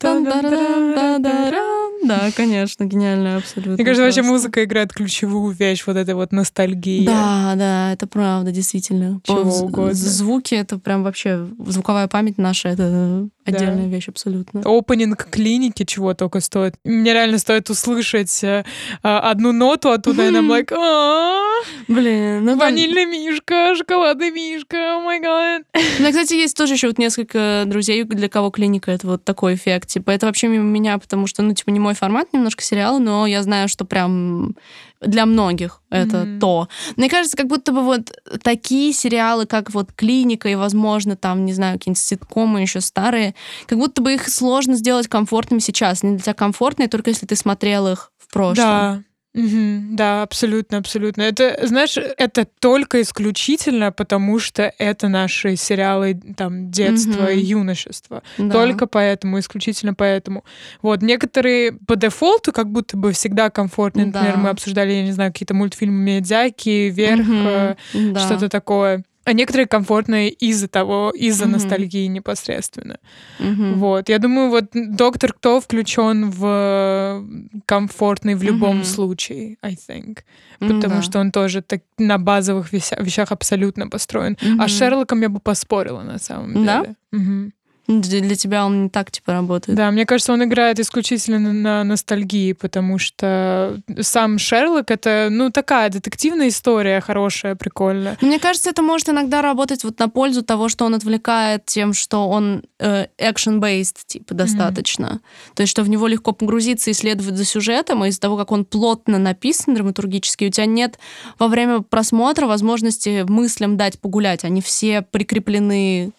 S2: Да, конечно, гениально, абсолютно.
S1: Мне кажется, вообще музыка играет ключевую вещь, вот эта вот ностальгия.
S2: Да, да, это правда, действительно.
S1: Чего
S2: З-
S1: угодно.
S2: Звуки это прям вообще звуковая память наша, это отдельная вещь абсолютно.
S1: Опенинг клиники чего только стоит. Мне реально стоит услышать э, а, одну ноту оттуда, и нам like, «А,
S2: Блин, ну
S1: ванильный мишка, шоколадный мишка, о май гад.
S2: У меня, кстати, есть тоже еще вот несколько друзей, для кого клиника это вот такой эффект. Типа, это вообще мимо меня, потому что, ну, типа, не мой формат немножко сериала, но я знаю, что прям для многих это
S1: Мгм.
S2: то. Мне кажется, как будто бы вот такие сериалы, как вот «Клиника» и, возможно, там, не знаю, какие-нибудь ситкомы еще старые, как будто бы их сложно сделать комфортными сейчас. Они для тебя комфортные, только если ты смотрел их в прошлом.
S1: Да. Мгм. Да, абсолютно, абсолютно. Это, знаешь, это только исключительно, потому что это наши сериалы там детства
S2: Мгм.
S1: и юношества.
S2: Да.
S1: Только поэтому, исключительно поэтому. Вот, некоторые по дефолту как будто бы всегда комфортны. Например,
S2: Да.
S1: мы обсуждали, я не знаю, какие-то мультфильмы Медяки, Вверх,
S2: Мгм.
S1: э,
S2: Да.
S1: что-то такое. А некоторые комфортные из-за того, из-за
S2: Мгм.
S1: ностальгии непосредственно.
S2: Мгм.
S1: Вот. Я думаю, вот Доктор Кто включен в комфортный в любом
S2: Мгм.
S1: случае, I think. Потому
S2: да.
S1: что он тоже так, на базовых вещах абсолютно построен. А с Шерлоком я бы поспорила на самом
S2: Да?
S1: деле. Мгм.
S2: Для, для тебя он не так, типа, работает.
S1: Да, мне кажется, он играет исключительно на, ностальгии, потому что сам Шерлок это, ну, такая детективная история хорошая, прикольная.
S2: Но Мне кажется, это может иногда работать вот на пользу того, что он отвлекает тем, что он э, action-based, типа, достаточно. То есть, что в него легко погрузиться и следовать за сюжетом, и из-за того, как он плотно написан драматургически, у тебя нет во время просмотра возможности мыслям дать погулять. Они все прикреплены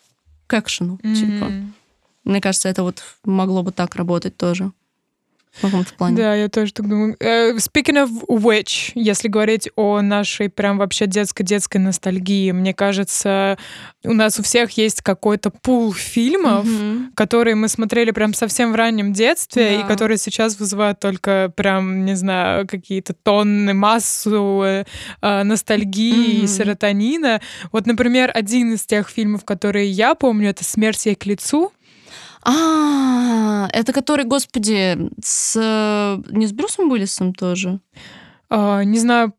S2: к экшену, типа.
S1: Мгм.
S2: Мне кажется, это вот могло бы так работать тоже. В каком-то плане.
S1: Да, я тоже так думаю. Э, Speaking of which, если говорить о нашей прям вообще детской-детской ностальгии, мне кажется, у нас у всех есть какой-то пул фильмов,
S2: Мгм.
S1: которые мы смотрели прям совсем в раннем детстве,
S2: Да.
S1: и которые сейчас вызывают только прям, не знаю, какие-то тонны, массу э, э, ностальгии и
S2: Мгм.
S1: серотонина. Вот, например, один из тех фильмов, которые я помню, это «Смерть ей к лицу».
S2: А, это который, господи, с э, не с Брюсом Уиллисом тоже.
S1: А, не знаю,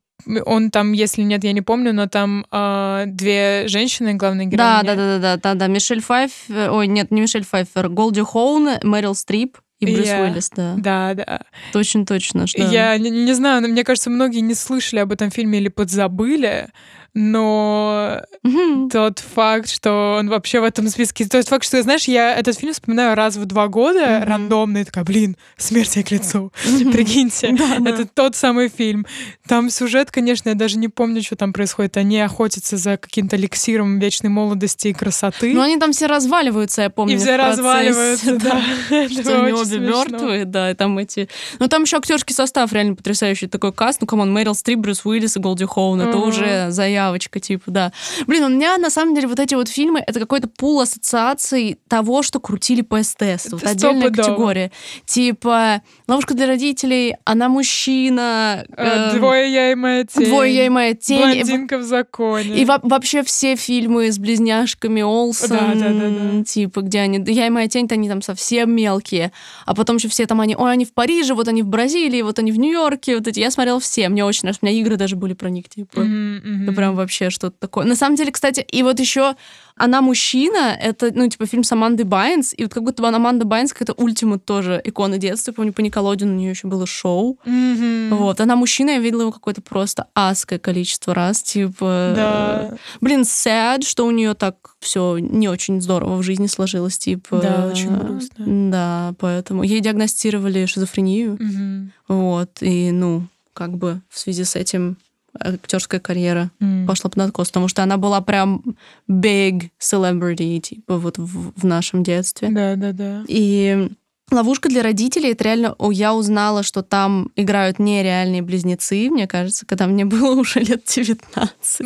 S1: он там, если нет, я не помню, но там а, две женщины, главные героини.
S2: Да, да, да, да, да, да. Мишель Пфайфер, ой, нет, не Мишель Пфайфер, Голди Хоун, Мэрил Стрип И Брюс
S1: Я-
S2: Уиллис, да.
S1: Да, да.
S2: Точно, точно. Что...
S1: Я не, не знаю, но мне кажется, многие не слышали об этом фильме или подзабыли, но
S2: Мгм.
S1: тот факт, что он вообще в этом списке, тот факт, что, знаешь, я этот фильм вспоминаю раз в два года
S2: Мгм.
S1: рандомно, и такая, блин, смерть ей к лицу.
S2: Мгм.
S1: Прикиньте,
S2: Да, да.
S1: это тот самый фильм. Там сюжет, конечно, я даже не помню, что там происходит. Они охотятся за каким-то эликсиром вечной молодости и красоты.
S2: Ну, они там все разваливаются, я помню.
S1: и все разваливаются, да.
S2: Что они обе мертвые, да, и там эти... Ну, там еще актерский состав реально потрясающий. Такой каст, ну, come on, Мэрил Стрип, Брюс Уиллис и Голди Хоун. Это уже заявочка, типа, да. Блин, у меня, на самом деле, вот эти вот фильмы, это какой-то пул ассоциаций того, что крутили по СТС. Вот отдельная
S1: стопудово.
S2: категория. Типа, «Ловушка для родителей», «Она мужчина»,
S1: Э,
S2: эм,
S1: Двое я и моя тень.
S2: «Двое я и моя тень».
S1: Блондинка в законе.
S2: И во- вообще все фильмы с близняшками Олсен,
S1: Да, да, да, да.
S2: типа, где они... Я и моя тень-то они там совсем мелкие. А потом еще все там они... Ой, они в Париже, вот они в Бразилии, вот они в Нью-Йорке. Вот эти. Я смотрела все. Мне очень нравится. У меня игры даже были про них, типа.
S1: Мгм, мгм.
S2: Это прям вообще что-то такое. На самом деле, кстати, и вот еще она мужчина, это, ну, типа, фильм с Амандой Байнс, и вот как будто бы Аманда Байнс какая-то ультимат тоже икона детства. Помню, по Николодину у нее еще было шоу.
S1: Мгм.
S2: Вот, она мужчина, я видела его какое-то просто адское количество раз, типа...
S1: Да.
S2: Блин, sad, что у нее так все не очень здорово в жизни сложилось, типа...
S1: Да, очень грустно.
S2: Да, поэтому ей диагностировали шизофрению,
S1: Мгм.
S2: вот, и, ну, как бы в связи с этим актерская карьера
S1: М.
S2: пошла под откос, потому что она была прям big celebrity, типа, вот в, в нашем детстве.
S1: Да, да, да.
S2: И ловушка для родителей, это реально, я узнала, что там играют нереальные близнецы, мне кажется, когда мне было уже лет 19.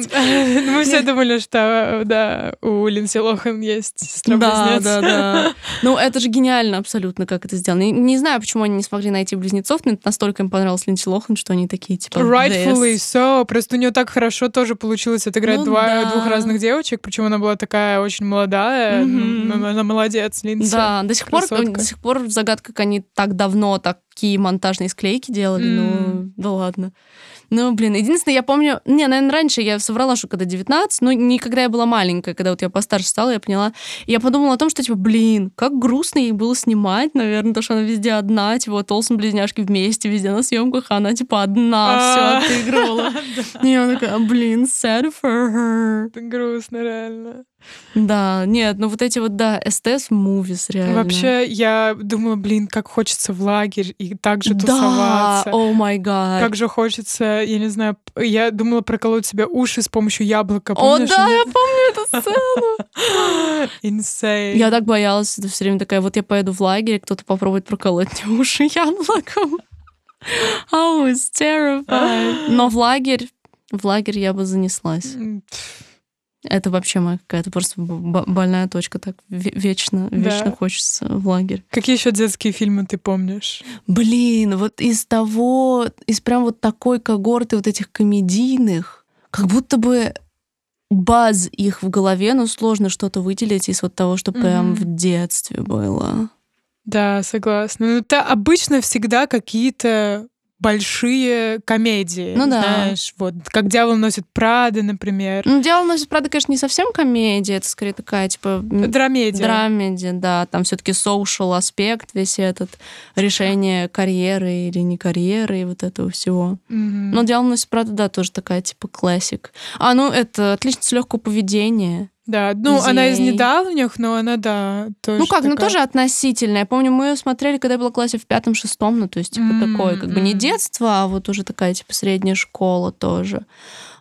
S1: Мы все думали, что да, у Линдси Лохан есть
S2: Да,
S1: сестра-близнец.
S2: да, да. Ну, это же гениально абсолютно, как это сделано. Не знаю, почему они не смогли найти близнецов, но настолько им понравилось Линдси Лохан, что они такие, типа,
S1: Rightfully so. Просто у нее так хорошо тоже получилось отыграть
S2: Ну да.
S1: двух разных девочек, причем она была такая очень молодая. Она молодец, Линдси.
S2: Да, до сих, пор, загадка, как они так давно такие монтажные склейки делали. Ну,
S1: М.
S2: да ладно. Ну, блин, единственное, я помню... Не, наверное, раньше я соврала, что когда 19, но не когда я была маленькая, когда вот я постарше стала, я поняла. И я подумала о том, что, типа, блин, как грустно ей было снимать, наверное, то, что она везде одна, типа, вот Олсен близняшки вместе, везде на съемках, а она, типа, одна
S1: А.
S2: все отыгрывала. И я такая, блин, sad for her.
S1: Это грустно, реально.
S2: Да, нет, ну вот эти вот, да, СТС movies реально.
S1: Вообще, я думала, блин, как хочется в лагерь и так же
S2: Да,
S1: тусоваться.
S2: о май гад.
S1: Как же хочется, я не знаю, я думала проколоть себе уши с помощью яблока.
S2: О,
S1: помнишь?
S2: да, я помню эту сцену.
S1: Insane.
S2: Я так боялась, все время такая, вот я поеду в лагерь, кто-то попробует проколоть мне уши яблоком. I was terrified. Но в лагерь, в лагерь я бы занеслась. Это вообще моя какая-то просто больная точка. Так ве- вечно,
S1: Да.
S2: вечно хочется в лагерь.
S1: Какие еще детские фильмы ты помнишь?
S2: Блин, вот из того, из прям вот такой когорты вот этих комедийных, как будто бы баз их в голове, но сложно что-то выделить из вот того, что прям
S1: Мгм.
S2: в детстве было.
S1: Да, согласна. Ну, это обычно всегда какие-то большие комедии.
S2: Ну да.
S1: Знаешь, вот как «Дьявол носит Прада», например.
S2: Ну, «Дело носит правда», конечно, не совсем комедия, это скорее такая, типа,
S1: Драмедия.
S2: драмеди, да, там все таки social аспект, весь этот решение карьеры или не карьеры и вот этого всего.
S1: Мгм.
S2: Но «Дело носит правда», да, тоже такая, типа, классик. А, ну, это «Отличница легкого поведения».
S1: Да, ну, она из недавних, но она, да, тоже
S2: Ну как, ну
S1: такая.
S2: тоже относительно. Я помню, мы ее смотрели, когда я была в классе в пятом-шестом, ну то есть типа
S1: М,
S2: такое, как бы не детство, а вот уже такая типа средняя школа тоже.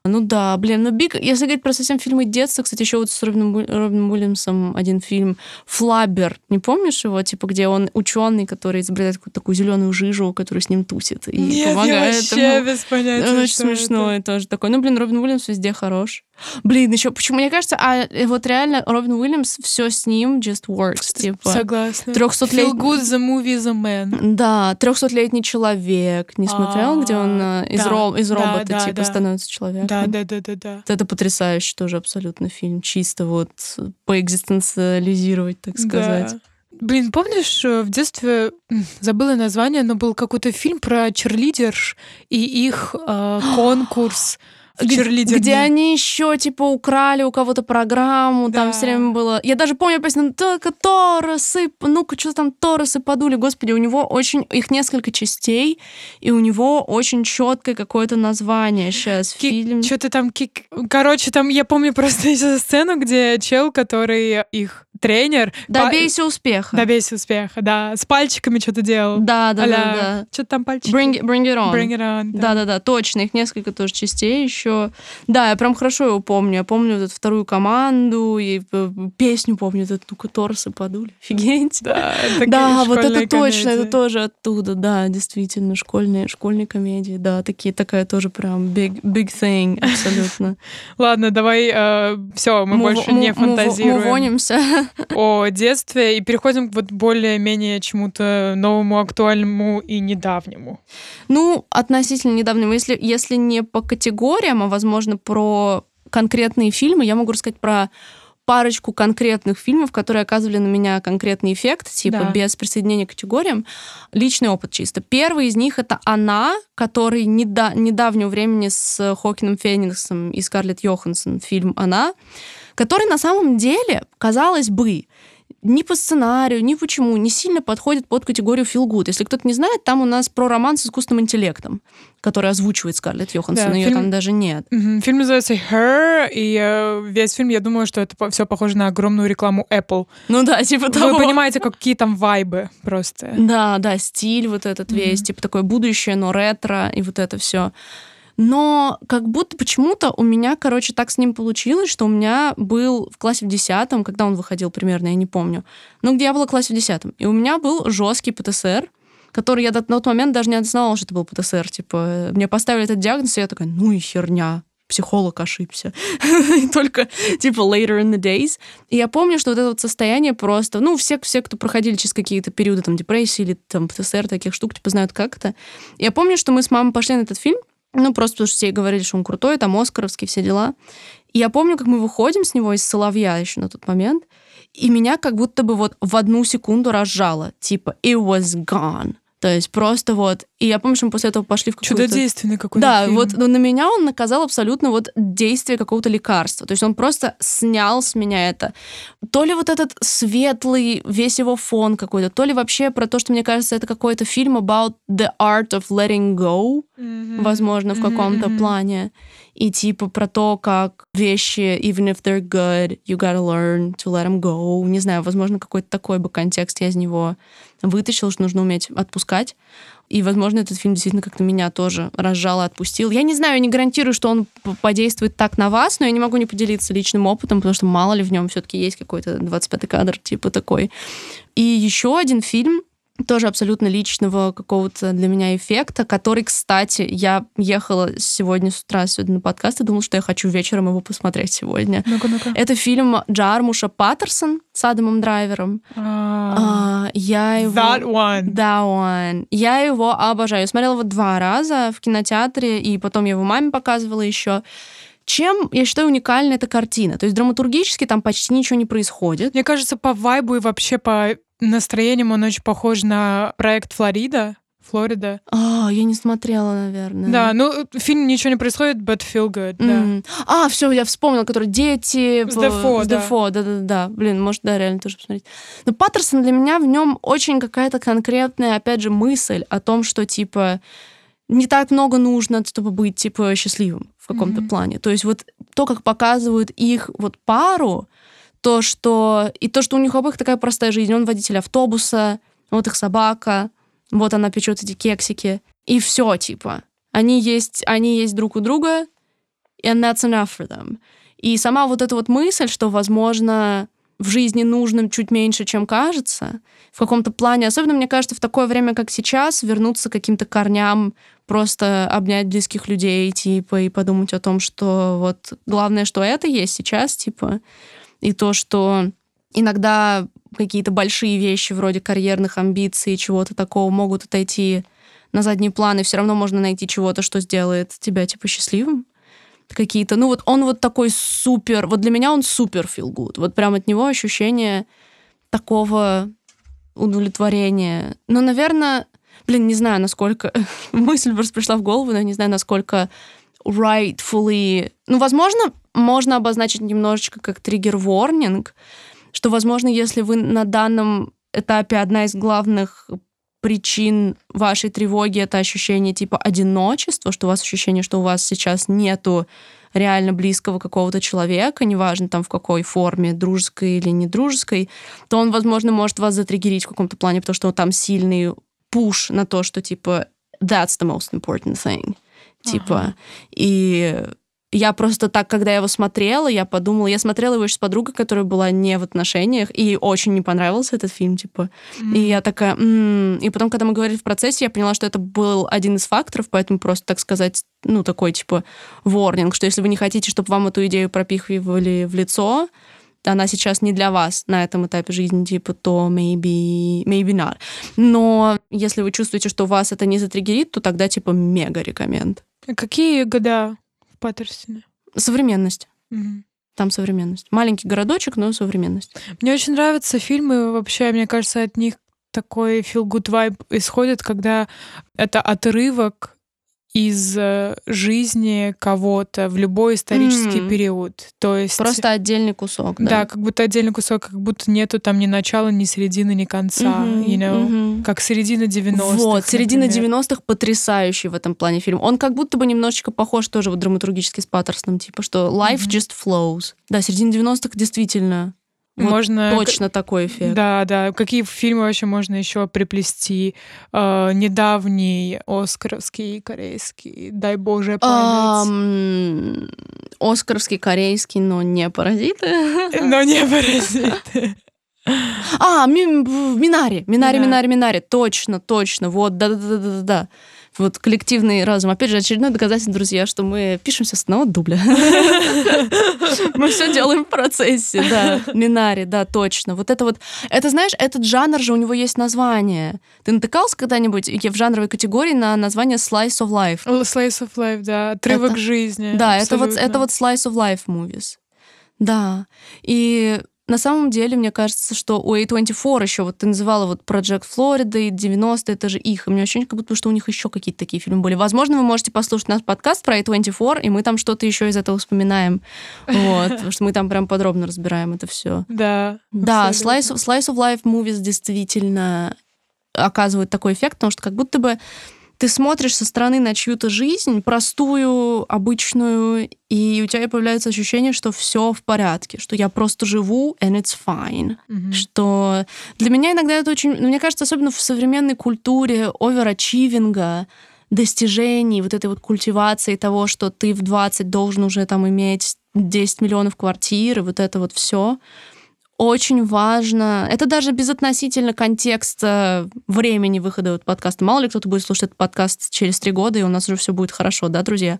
S2: Ну да, блин, ну Биг, если говорить про совсем фильмы детства, кстати, еще вот с Робином, Робином Уильямсом один фильм «Флаббер», не помнишь его? Типа, где он ученый, который изобретает какую-то такую зеленую жижу, которая с ним тусит и
S1: Нет, я
S2: помогает
S1: вообще
S2: ему.
S1: без понятия,
S2: Он очень
S1: что это.
S2: смешной тоже такой. Ну, блин, Робин Уильямс везде хорош. Блин, еще почему, мне кажется, а э, вот реально Робин Уильямс, все с ним just works, типа.
S1: Согласна.
S2: Трехсотлетний...
S1: Feel good the movie the man.
S2: Да, трехсотлетний человек. Не смотрел, где он э, из, ро- из робота типа становится человеком?
S1: Да, да, да, да, да.
S2: Это потрясающий тоже абсолютно фильм. Чисто вот поэкзистенциализировать, так сказать.
S1: Да. Блин, помнишь, э, в детстве забыла название, но был какой-то фильм про черлидерш и их э, конкурс Черлидер
S2: где они еще типа украли у кого-то программу, там
S1: Да.
S2: все время было. Я даже помню песню только Торосы, ну-ка что там Торосы подули, господи, у него очень их несколько частей, и у него очень четкое какое-то название сейчас фильм.
S1: Что-то там кик... Короче, там я помню просто сцену, где чел, который их тренер...
S2: Добейся успеха.
S1: Па... Добейся успеха, да. С пальчиками что-то делал.
S2: Да, да, да, да.
S1: Что-то там пальчики.
S2: Bring, bring it on.
S1: Bring it on.
S2: Да, да, да, точно. Их несколько тоже частей еще. Да, я прям хорошо его помню. Я помню вот эту вторую команду и э, песню помню, этот ну торсы подули. Офигеть.
S1: Да,
S2: Да, вот это точно, это тоже оттуда, да, действительно, школьные, школьные комедии, да, такие, такая тоже прям big, big thing, абсолютно.
S1: Ладно, давай, все, мы
S2: Мув-
S1: больше
S2: му-
S1: не фантазируем
S2: мувонимся.
S1: о детстве и переходим к вот более-менее чему-то новому, актуальному и недавнему.
S2: Ну, относительно недавнего, если, если не по категориям, а, возможно, про конкретные фильмы, я могу рассказать про парочку конкретных фильмов, которые оказывали на меня конкретный эффект, типа
S1: Да.
S2: без присоединения к категориям. Личный опыт чисто. Первый из них это «Она», который неда- недавнего времени с Хокином Фениксом и Скарлетт Йоханссон, фильм «Она», который на самом деле, казалось бы, ни по сценарию, ни почему не сильно подходит под категорию feel good. Если кто-то не знает, там у нас про роман с искусственным интеллектом, который озвучивает Скарлетт Йоханссон,
S1: Да,
S2: ее
S1: фильм-
S2: там даже нет.
S1: Мгм. Фильм называется Her, и э, весь фильм, я думаю, что это все похоже на огромную рекламу Apple.
S2: Ну да, типа того.
S1: Вы понимаете, какие там вайбы просто.
S2: Да, да, стиль вот этот
S1: Мгм.
S2: весь, типа такое будущее, но ретро и вот это все. Но как будто почему-то у меня, короче, так с ним получилось, что у меня был в классе в десятом, когда он выходил примерно, я не помню, ну, где я была в классе в десятом, и у меня был жесткий ПТСР, который я до тот момент даже не осознавала, что это был ПТСР. Типа, мне поставили этот диагноз, и я такая, ну и херня, психолог ошибся. Только, типа, later in the days. И я помню, что вот это вот состояние просто... Ну, все, все, кто проходили через какие-то периоды там депрессии или там ПТСР, таких штук, типа, знают, как это. Я помню, что мы с мамой пошли на этот фильм, ну, просто потому что все говорили, что он крутой, там Оскаровский, все дела. И я помню, как мы выходим с него из Соловья еще на тот момент, и меня как будто бы вот в одну секунду разжало. Типа, it was gone. То есть просто вот... И я помню, что мы после этого пошли в какую-то...
S1: Чудодейственный какой-то
S2: Да,
S1: фильм.
S2: вот ну, на меня он наказал абсолютно вот действие какого-то лекарства. То есть он просто снял с меня это. То ли вот этот светлый весь его фон какой-то, то ли вообще про то, что мне кажется, это какой-то фильм about the art of letting go,
S1: Мгм.
S2: возможно, в каком-то плане. И типа про то, как вещи, even if they're good, you gotta learn to let them go. Не знаю, возможно, какой-то такой бы контекст я из него вытащила, что нужно уметь отпускать. И, возможно, этот фильм действительно как-то меня тоже разжал и отпустил. Я не знаю, я не гарантирую, что он подействует так на вас, но я не могу не поделиться личным опытом, потому что мало ли в нем все-таки есть какой-то 25-й кадр, типа такой. И еще один фильм, тоже абсолютно личного какого-то для меня эффекта, который, кстати, я ехала сегодня с утра сюда на подкаст и думала, что я хочу вечером его посмотреть сегодня.
S1: Ну-ка, ну-ка.
S2: Это фильм Джармуша Паттерсон с Адамом Драйвером.
S1: А,
S2: А, я его...
S1: That one.
S2: Да, он. Я его обожаю. Я смотрела его два раза в кинотеатре, и потом я его маме показывала еще. Чем, я считаю, уникальна эта картина? То есть драматургически там почти ничего не происходит.
S1: Мне кажется, по вайбу и вообще по настроениям он очень похож на проект Флорида. Флорида.
S2: А, я не смотрела, наверное.
S1: Да, ну, фильм ничего не происходит, but feel good, да.
S2: М. А, все, я вспомнила, который дети.
S1: С
S2: в-
S1: Дефо,
S2: С
S1: да.
S2: Дефо, да-да-да. Блин, может, да, реально тоже посмотреть. Но Паттерсон для меня в нем очень какая-то конкретная, опять же, мысль о том, что, типа, не так много нужно, чтобы быть, типа, счастливым в каком-то
S1: Мгм.
S2: плане. То есть вот то, как показывают их вот пару, то, что... И то, что у них обоих такая простая жизнь. Он водитель автобуса, вот их собака, вот она печет эти кексики. И все, типа. Они есть, они есть друг у друга, and that's enough for them. И сама вот эта вот мысль, что, возможно, в жизни нужно чуть меньше, чем кажется, в каком-то плане, особенно, мне кажется, в такое время, как сейчас, вернуться к каким-то корням, просто обнять близких людей, типа, и подумать о том, что вот главное, что это есть сейчас, типа, и то, что иногда какие-то большие вещи вроде карьерных амбиций, чего-то такого могут отойти на задний план, и все равно можно найти чего-то, что сделает тебя, типа, счастливым. Какие-то, ну вот он вот такой супер, вот для меня он супер feel good. Вот прям от него ощущение такого удовлетворения. Ну, наверное, блин, не знаю, насколько... Мысль просто пришла в голову, но не знаю, насколько rightfully... Ну, возможно, можно обозначить немножечко как триггер-ворнинг, что, возможно, если вы на данном этапе одна из главных причин вашей тревоги это ощущение типа одиночества, что у вас ощущение, что у вас сейчас нету реально близкого какого-то человека, неважно там в какой форме, дружеской или недружеской, то он, возможно, может вас затриггерить в каком-то плане, потому что там сильный пуш на то, что типа that's the most important thing. Типа, ага. и я просто так, когда я его смотрела, я подумала, я смотрела его еще с подругой, которая была не в отношениях, и очень не понравился этот фильм, типа. Mm. И я такая, м-м". и потом, когда мы говорили в процессе, я поняла, что это был один из факторов, поэтому просто, так сказать, ну, такой, типа, ворнинг, что если вы не хотите, чтобы вам эту идею пропихивали в лицо, она сейчас не для вас на этом этапе жизни, типа, то maybe, maybe not. Но если вы чувствуете, что вас это не затриггерит, то тогда, типа, мега рекоменд.
S1: А какие года Паттерсоне?
S2: Современность. Угу. Там современность. Маленький городочек, но современность.
S1: Мне очень нравятся фильмы, вообще, мне кажется, от них такой feel good vibe исходит, когда это отрывок из э, жизни кого-то в любой исторический mm. период. То есть
S2: просто отдельный кусок. Да?
S1: да, как будто отдельный кусок, как будто нету там ни начала, ни середины, ни конца. Mm-hmm, you know? mm-hmm. Как середина 90-х.
S2: Вот, середина например. 90-х потрясающий в этом плане фильм. Он как будто бы немножечко похож тоже вот драматургически с Паттерсоном, типа, что life mm-hmm. just flows. Да, середина 90-х действительно вот можно точно такой эффект.
S1: Да, да. Какие фильмы вообще можно еще приплести? Э, недавний Оскаровский корейский, дай боже память. Um,
S2: Оскаровский корейский, но не паразиты.
S1: Но не паразиты.
S2: А, Минари, Минари, Минари, Минари, точно, точно, вот, да-да-да-да-да вот коллективный разум. Опять же, очередное доказательство, друзья, что мы пишемся с одного дубля. Мы все делаем в процессе, да. Минари, да, точно. Вот это вот, это, знаешь, этот жанр же, у него есть название. Ты натыкался когда-нибудь в жанровой категории на название Slice of Life?
S1: Slice of Life, да. Отрывок жизни.
S2: Да, это вот, это вот Slice of Life movies. Да. И на самом деле, мне кажется, что у A24 еще, вот ты называла вот Project Florida и 90 это же их. И мне очень как будто, что у них еще какие-то такие фильмы были. Возможно, вы можете послушать наш подкаст про A24, и мы там что-то еще из этого вспоминаем. Вот, потому что мы там прям подробно разбираем это все.
S1: Да.
S2: Да, Slice of, Slice of Life movies действительно оказывают такой эффект, потому что как будто бы ты смотришь со стороны на чью-то жизнь, простую, обычную, и у тебя появляется ощущение, что все в порядке, что я просто живу and it's fine. Mm-hmm. Что для меня иногда это очень, ну, мне кажется, особенно в современной культуре оверачивинга, достижений, вот этой вот культивации того, что ты в 20 должен уже там иметь 10 миллионов квартир, и вот это вот все очень важно. Это даже безотносительно контекста времени выхода вот подкаста. Мало ли кто-то будет слушать этот подкаст через три года, и у нас уже все будет хорошо, да, друзья?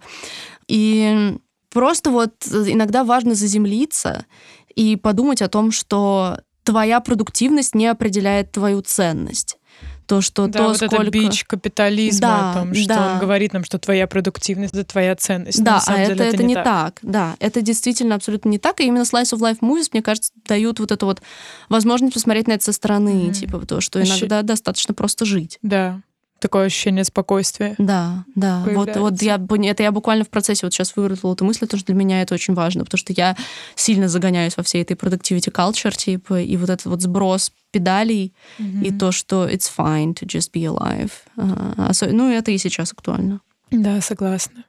S2: И просто вот иногда важно заземлиться и подумать о том, что твоя продуктивность не определяет твою ценность то, что
S1: да,
S2: то,
S1: вот
S2: сколько...
S1: это бич капитализма да, о том, что да. он говорит нам, что твоя продуктивность — это твоя ценность.
S2: Да, а деле, это, это, не так. так. Да, это действительно абсолютно не так. И именно Slice of Life Movies, мне кажется, дают вот эту вот возможность посмотреть на это со стороны, mm. типа то, что иногда Ощ... достаточно просто жить.
S1: Да такое ощущение спокойствия.
S2: Да, да. Вот, вот я, это я буквально в процессе вот сейчас выработала эту мысль, потому что для меня это очень важно, потому что я сильно загоняюсь во всей этой productivity culture, типа, и вот этот вот сброс педалей, mm-hmm. и то, что it's fine to just be alive. А, ну, это и сейчас актуально.
S1: Да, согласна.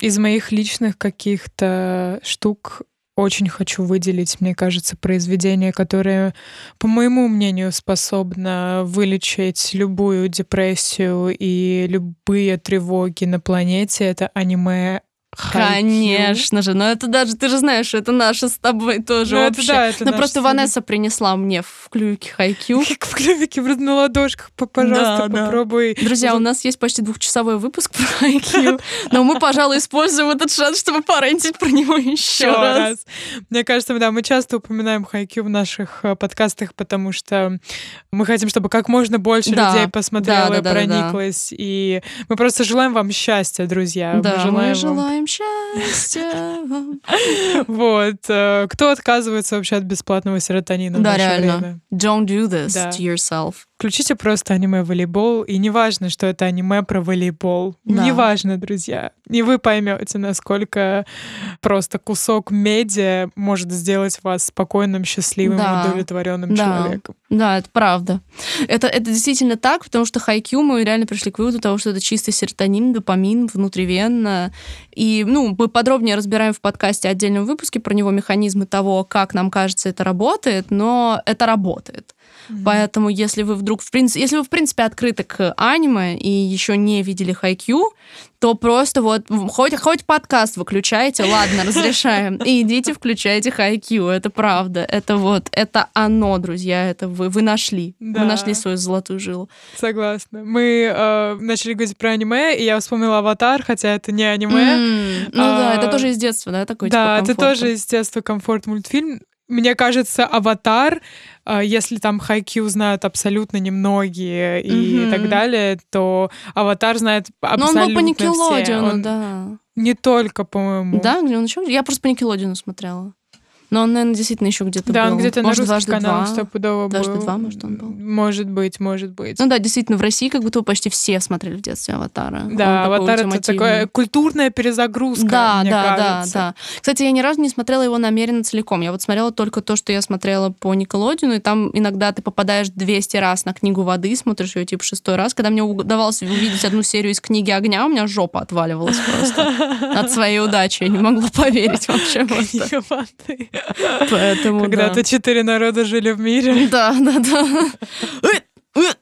S1: Из моих личных каких-то штук очень хочу выделить, мне кажется, произведение, которое, по моему мнению, способно вылечить любую депрессию и любые тревоги на планете. Это аниме
S2: Конечно же, но это даже, ты же знаешь, это наше с тобой тоже ну, общее. Это, да, это но просто Ванесса принесла мне в клювике хайкю.
S1: В клювике на ладошках, пожалуйста, да, попробуй.
S2: Да. Друзья, у нас есть почти двухчасовой выпуск про хайкю, но мы, пожалуй, используем этот шанс, чтобы порентить про него еще раз.
S1: Мне кажется, да, мы часто упоминаем хайкю в наших э, подкастах, потому что мы хотим, чтобы как можно больше людей посмотрело и прониклось. И мы просто желаем вам счастья, друзья.
S2: Да, мы желаем желаем счастья вам.
S1: Вот. Э, кто отказывается вообще от бесплатного серотонина
S2: Да, реально. Don't do this to yourself.
S1: Включите просто аниме-волейбол, и неважно, что это аниме про волейбол. Да. Неважно, друзья. И вы поймете, насколько просто кусок медиа может сделать вас спокойным, счастливым, да. удовлетворенным да. человеком.
S2: Да, это правда. Это, это действительно так, потому что хайкю мы реально пришли к выводу того, что это чистый серотонин, допамин внутривенно. И, ну, мы подробнее разбираем в подкасте отдельном выпуске про него механизмы того, как нам кажется это работает, но это работает. Mm-hmm. Поэтому, если вы вдруг, в принципе, если вы, в принципе, открыты к аниме и еще не видели Хайкью, то просто вот хоть, хоть подкаст выключайте, ладно, разрешаем, и идите включайте Хайкью, это правда, это вот, это оно, друзья, это вы, вы нашли, да. вы нашли свою золотую жилу.
S1: Согласна. Мы э, начали говорить про аниме, и я вспомнила «Аватар», хотя это не аниме.
S2: Mm, ну а, да, это тоже из детства, да, такой
S1: Да,
S2: типа,
S1: это тоже из детства комфорт мультфильм. Мне кажется, «Аватар», если там Хайкью знают абсолютно немногие и mm-hmm. так далее, то «Аватар» знает абсолютно Но он был по Никелодеону,
S2: да.
S1: Не только, по-моему.
S2: Да, где он еще? Я просто по Никелодеону смотрела. Но он, наверное, действительно еще где-то
S1: да,
S2: был.
S1: Да, он где-то
S2: может,
S1: на русских каналах стопудово
S2: Дважды был. два, может, он был.
S1: Может быть, может быть.
S2: Ну да, действительно, в России как будто почти все смотрели в детстве «Аватара».
S1: Да, он «Аватар» — это такая культурная перезагрузка,
S2: Да,
S1: мне
S2: да,
S1: кажется.
S2: да, да. Кстати, я ни разу не смотрела его намеренно целиком. Я вот смотрела только то, что я смотрела по Николодину, и там иногда ты попадаешь 200 раз на книгу воды, смотришь ее типа шестой раз. Когда мне удавалось увидеть одну серию из книги огня, у меня жопа отваливалась просто от своей удачи. Я не могла поверить вообще.
S1: Книга воды.
S2: Поэтому,
S1: Когда-то
S2: да.
S1: четыре народа жили в мире.
S2: Да, да, да.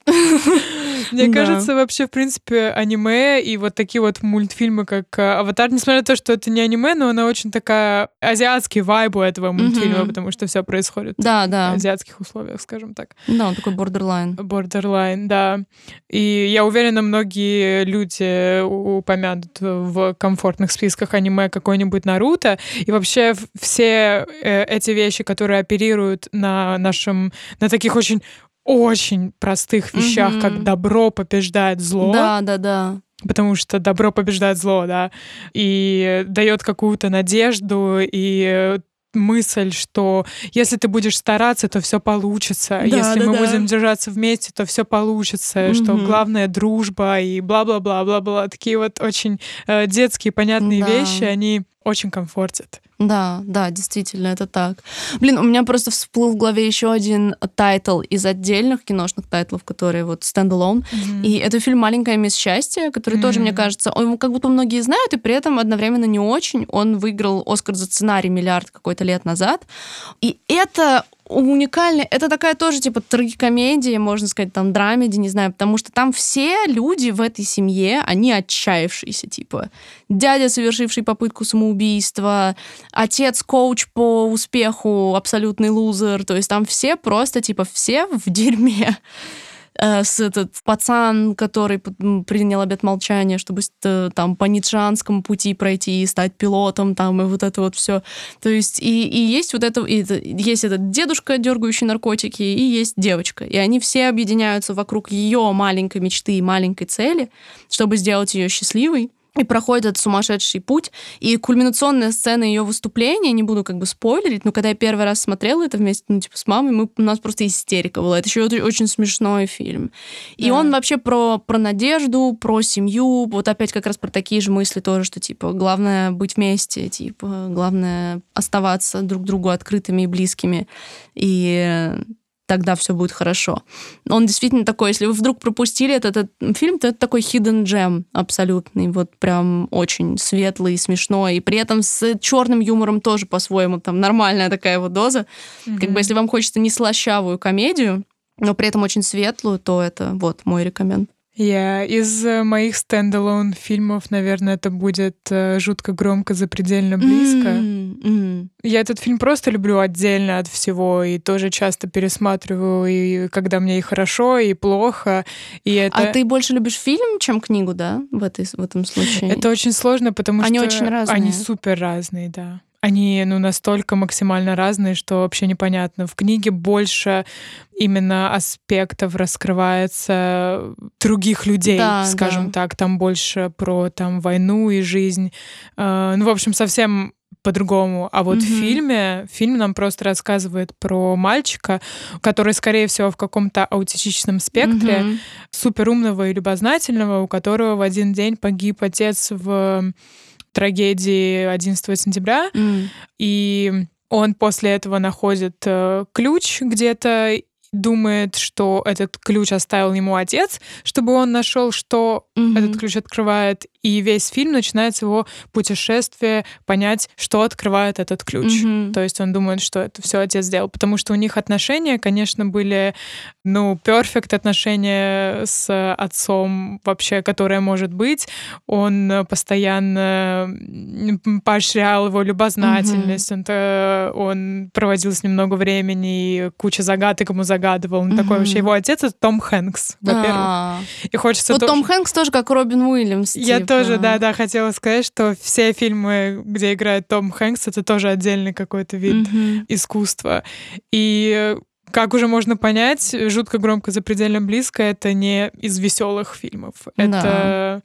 S1: Мне кажется, вообще, в принципе, аниме и вот такие вот мультфильмы, как э, «Аватар», несмотря на то, что это не аниме, но она очень такая азиатский вайб у этого мультфильма, потому что все происходит
S2: да, да.
S1: в азиатских условиях, скажем так.
S2: Да, он такой borderline.
S1: Borderline, да. И я уверена, многие люди упомянут в комфортных списках аниме какой-нибудь Наруто. И вообще все э, эти вещи, которые оперируют на нашем, на таких очень очень простых вещах, mm-hmm. как добро побеждает зло.
S2: Да, да, да.
S1: Потому что добро побеждает зло, да, и дает какую-то надежду и мысль, что если ты будешь стараться, то все получится. Да, если да, мы да. будем держаться вместе, то все получится. Mm-hmm. Что главное дружба и бла-бла-бла, бла-бла. Такие вот очень э, детские понятные да. вещи, они очень комфортят.
S2: Да, да, действительно, это так. Блин, у меня просто всплыл в голове еще один тайтл из отдельных киношных тайтлов, которые вот standalone. Mm-hmm. И это фильм «Маленькая мисс счастье», который mm-hmm. тоже, мне кажется, он как будто многие знают, и при этом одновременно не очень. Он выиграл Оскар за сценарий миллиард какой-то лет назад. И это уникальный. Это такая тоже, типа, трагикомедия, можно сказать, там, драмеди, не знаю, потому что там все люди в этой семье, они отчаявшиеся, типа. Дядя, совершивший попытку самоубийства, отец, коуч по успеху, абсолютный лузер, то есть там все просто, типа, все в дерьме. Э, с этот пацан, который принял обет молчания, чтобы там по ницшанскому пути пройти и стать пилотом, там, и вот это вот все. То есть и, и есть вот это, и есть этот дедушка, дергающий наркотики, и есть девочка. И они все объединяются вокруг ее маленькой мечты и маленькой цели, чтобы сделать ее счастливой и проходит этот сумасшедший путь. И кульминационная сцена ее выступления, не буду как бы спойлерить, но когда я первый раз смотрела это вместе, ну, типа, с мамой, мы, у нас просто истерика была. Это еще очень смешной фильм. И да. он вообще про, про надежду, про семью, вот опять как раз про такие же мысли тоже, что, типа, главное быть вместе, типа, главное оставаться друг другу открытыми и близкими. И тогда все будет хорошо. Он действительно такой, если вы вдруг пропустили этот, этот фильм, то это такой hidden gem абсолютный, вот прям очень светлый смешной, и при этом с черным юмором тоже по-своему, там нормальная такая вот доза. Mm-hmm. Как бы если вам хочется не слащавую комедию, но при этом очень светлую, то это вот мой рекоменд.
S1: Я yeah. из э, моих стендалон фильмов, наверное, это будет э, жутко громко, запредельно близко.
S2: Mm-hmm. Mm-hmm.
S1: Я этот фильм просто люблю отдельно от всего и тоже часто пересматриваю, и когда мне и хорошо, и плохо. И это...
S2: А ты больше любишь фильм, чем книгу, да, в, этой, в этом случае?
S1: Это очень сложно, потому
S2: они
S1: что
S2: очень разные.
S1: они супер разные, да они ну, настолько максимально разные, что вообще непонятно. В книге больше именно аспектов раскрывается других людей, да, скажем да. так. Там больше про там войну и жизнь. Э, ну, в общем, совсем по-другому. А вот mm-hmm. в фильме, фильм нам просто рассказывает про мальчика, который, скорее всего, в каком-то аутистичном спектре, mm-hmm. суперумного и любознательного, у которого в один день погиб отец в трагедии 11 сентября. Mm. И он после этого находит э, ключ где-то думает, что этот ключ оставил ему отец, чтобы он нашел, что mm-hmm. этот ключ открывает, и весь фильм начинается его путешествие понять, что открывает этот ключ. Mm-hmm. То есть он думает, что это все отец сделал, потому что у них отношения, конечно, были, ну, перфект отношения с отцом вообще, которое может быть. Он постоянно поощрял его любознательность, mm-hmm. он, он проводил с ним много времени, и куча загадок ему загадывал. Он mm-hmm. такой вообще его отец это Том Хэнкс, во-первых. А.
S2: И хочется. Вот тоже... Том Хэнкс тоже как Робин Уильямс.
S1: Я типа тоже, да-да, хотела сказать, что все фильмы, где играет Том Хэнкс, это тоже отдельный какой-то вид mm-hmm. искусства. И как уже можно понять, жутко громко запредельно близко это не из веселых фильмов. Это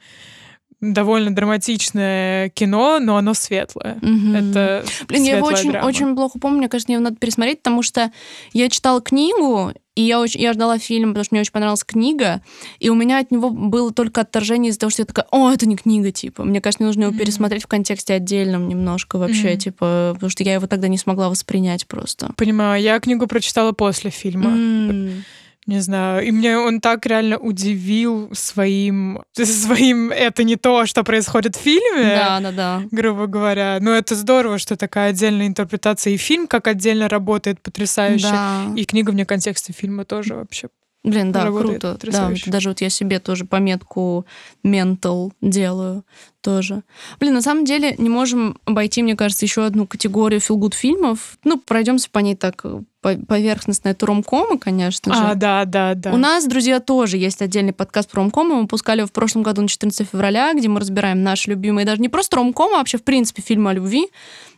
S1: довольно драматичное кино, но оно светлое. Угу. Это
S2: Блин, я его очень, очень плохо помню, мне кажется, мне его надо пересмотреть, потому что я читала книгу, и я, очень, я ждала фильм, потому что мне очень понравилась книга, и у меня от него было только отторжение из-за того, что я такая, о, это не книга, типа. Мне кажется, мне нужно его mm-hmm. пересмотреть в контексте отдельном немножко вообще, mm-hmm. типа, потому что я его тогда не смогла воспринять просто.
S1: Понимаю, я книгу прочитала после фильма. Mm-hmm не знаю. И мне он так реально удивил своим... Своим это не то, что происходит в фильме.
S2: Да, да, да.
S1: Грубо говоря. Но это здорово, что такая отдельная интерпретация. И фильм как отдельно работает потрясающе. Да. И книга вне контекста фильма тоже вообще
S2: Блин, да, круто. Да, даже вот я себе тоже пометку ментал делаю тоже. Блин, на самом деле не можем обойти, мне кажется, еще одну категорию филгуд фильмов. Ну, пройдемся по ней так поверхностно. Это ромкомы, конечно же.
S1: А, да, да, да.
S2: У нас, друзья, тоже есть отдельный подкаст про ромкомы. Мы пускали его в прошлом году на 14 февраля, где мы разбираем наши любимые, даже не просто ромкомы, а вообще, в принципе, фильмы о любви.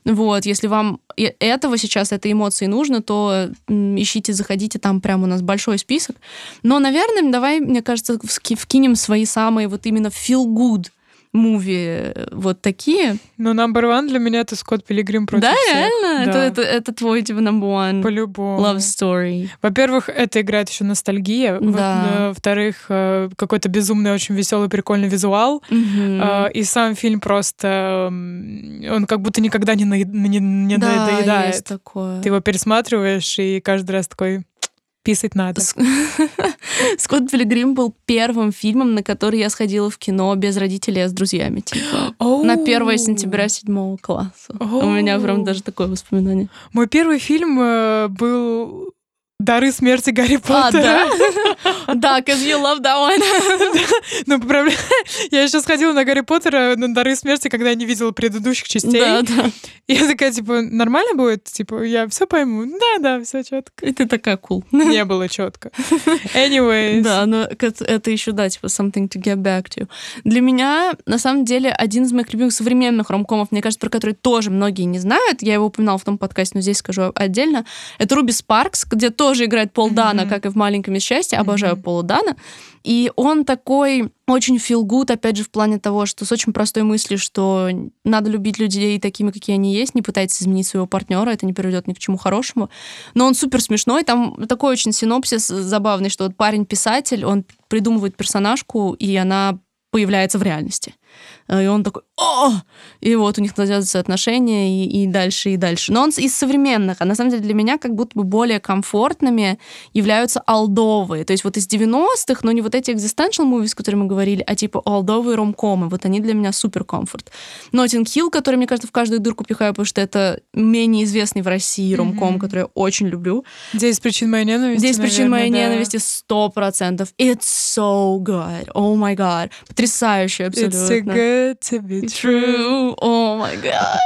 S2: Вот, если вам этого сейчас, этой эмоции нужно, то ищите, заходите, там прям у нас большой список. Но, наверное, давай, мне кажется, вкинем свои самые вот именно feel good муви вот такие.
S1: Ну, number one для меня это Скотт Пилигрим против
S2: Да,
S1: всех.
S2: реально? Да. Это, это, это твой, типа, number one
S1: По-любому.
S2: love story.
S1: Во-первых, это играет еще ностальгия. Да. Во-вторых, э, какой-то безумный, очень веселый, прикольный визуал. Угу. И сам фильм просто... Он как будто никогда не, на... не, не
S2: да,
S1: надоедает.
S2: Есть такое.
S1: Ты его пересматриваешь, и каждый раз такой Писать надо.
S2: Скотт Пилигрим был первым фильмом, на который я сходила в кино без родителей, а с друзьями. Типа, на 1 сентября седьмого класса. У меня прям даже такое воспоминание.
S1: Мой первый фильм э, был Дары смерти Гарри Поттера.
S2: А, да? Да, because you love that one.
S1: Ну, проблема... Я еще сходила на Гарри Поттера на Дары смерти, когда я не видела предыдущих частей.
S2: Да, да.
S1: Я такая, типа, нормально будет? Типа, я все пойму. Да, да, все четко.
S2: И ты такая cool.
S1: Не было четко. Anyways.
S2: Да, но это еще, да, типа, something to get back to. Для меня, на самом деле, один из моих любимых современных ромкомов, мне кажется, про который тоже многие не знают, я его упоминала в том подкасте, но здесь скажу отдельно, это Руби Спаркс, где тоже тоже играет Пол Дана, mm-hmm. как и в «Маленьком счастье». Обожаю mm-hmm. Пола Дана. И он такой очень feel good, опять же, в плане того, что с очень простой мыслью, что надо любить людей такими, какие они есть, не пытайтесь изменить своего партнера, это не приведет ни к чему хорошему. Но он супер смешной, там такой очень синопсис забавный, что вот парень-писатель, он придумывает персонажку, и она появляется в реальности. Э, и он такой, о! И вот у них начинаются отношения и, и дальше, и дальше. Но он из современных, а на самом деле для меня как будто бы более комфортными являются алдовые. То есть вот из 90-х, но не вот эти existential movies, которые мы говорили, а типа алдовые ромкомы. Вот они для меня супер комфорт. Нотинг Хилл, который, мне кажется, в каждую дырку пихаю, потому что это менее известный в России ромком, mm-hmm. который я очень люблю.
S1: Здесь причин моей ненависти,
S2: Здесь причин моей да. ненависти сто процентов. It's so good. Oh my god. Потрясающе абсолютно.
S1: It's so good good to be true.
S2: О май гад.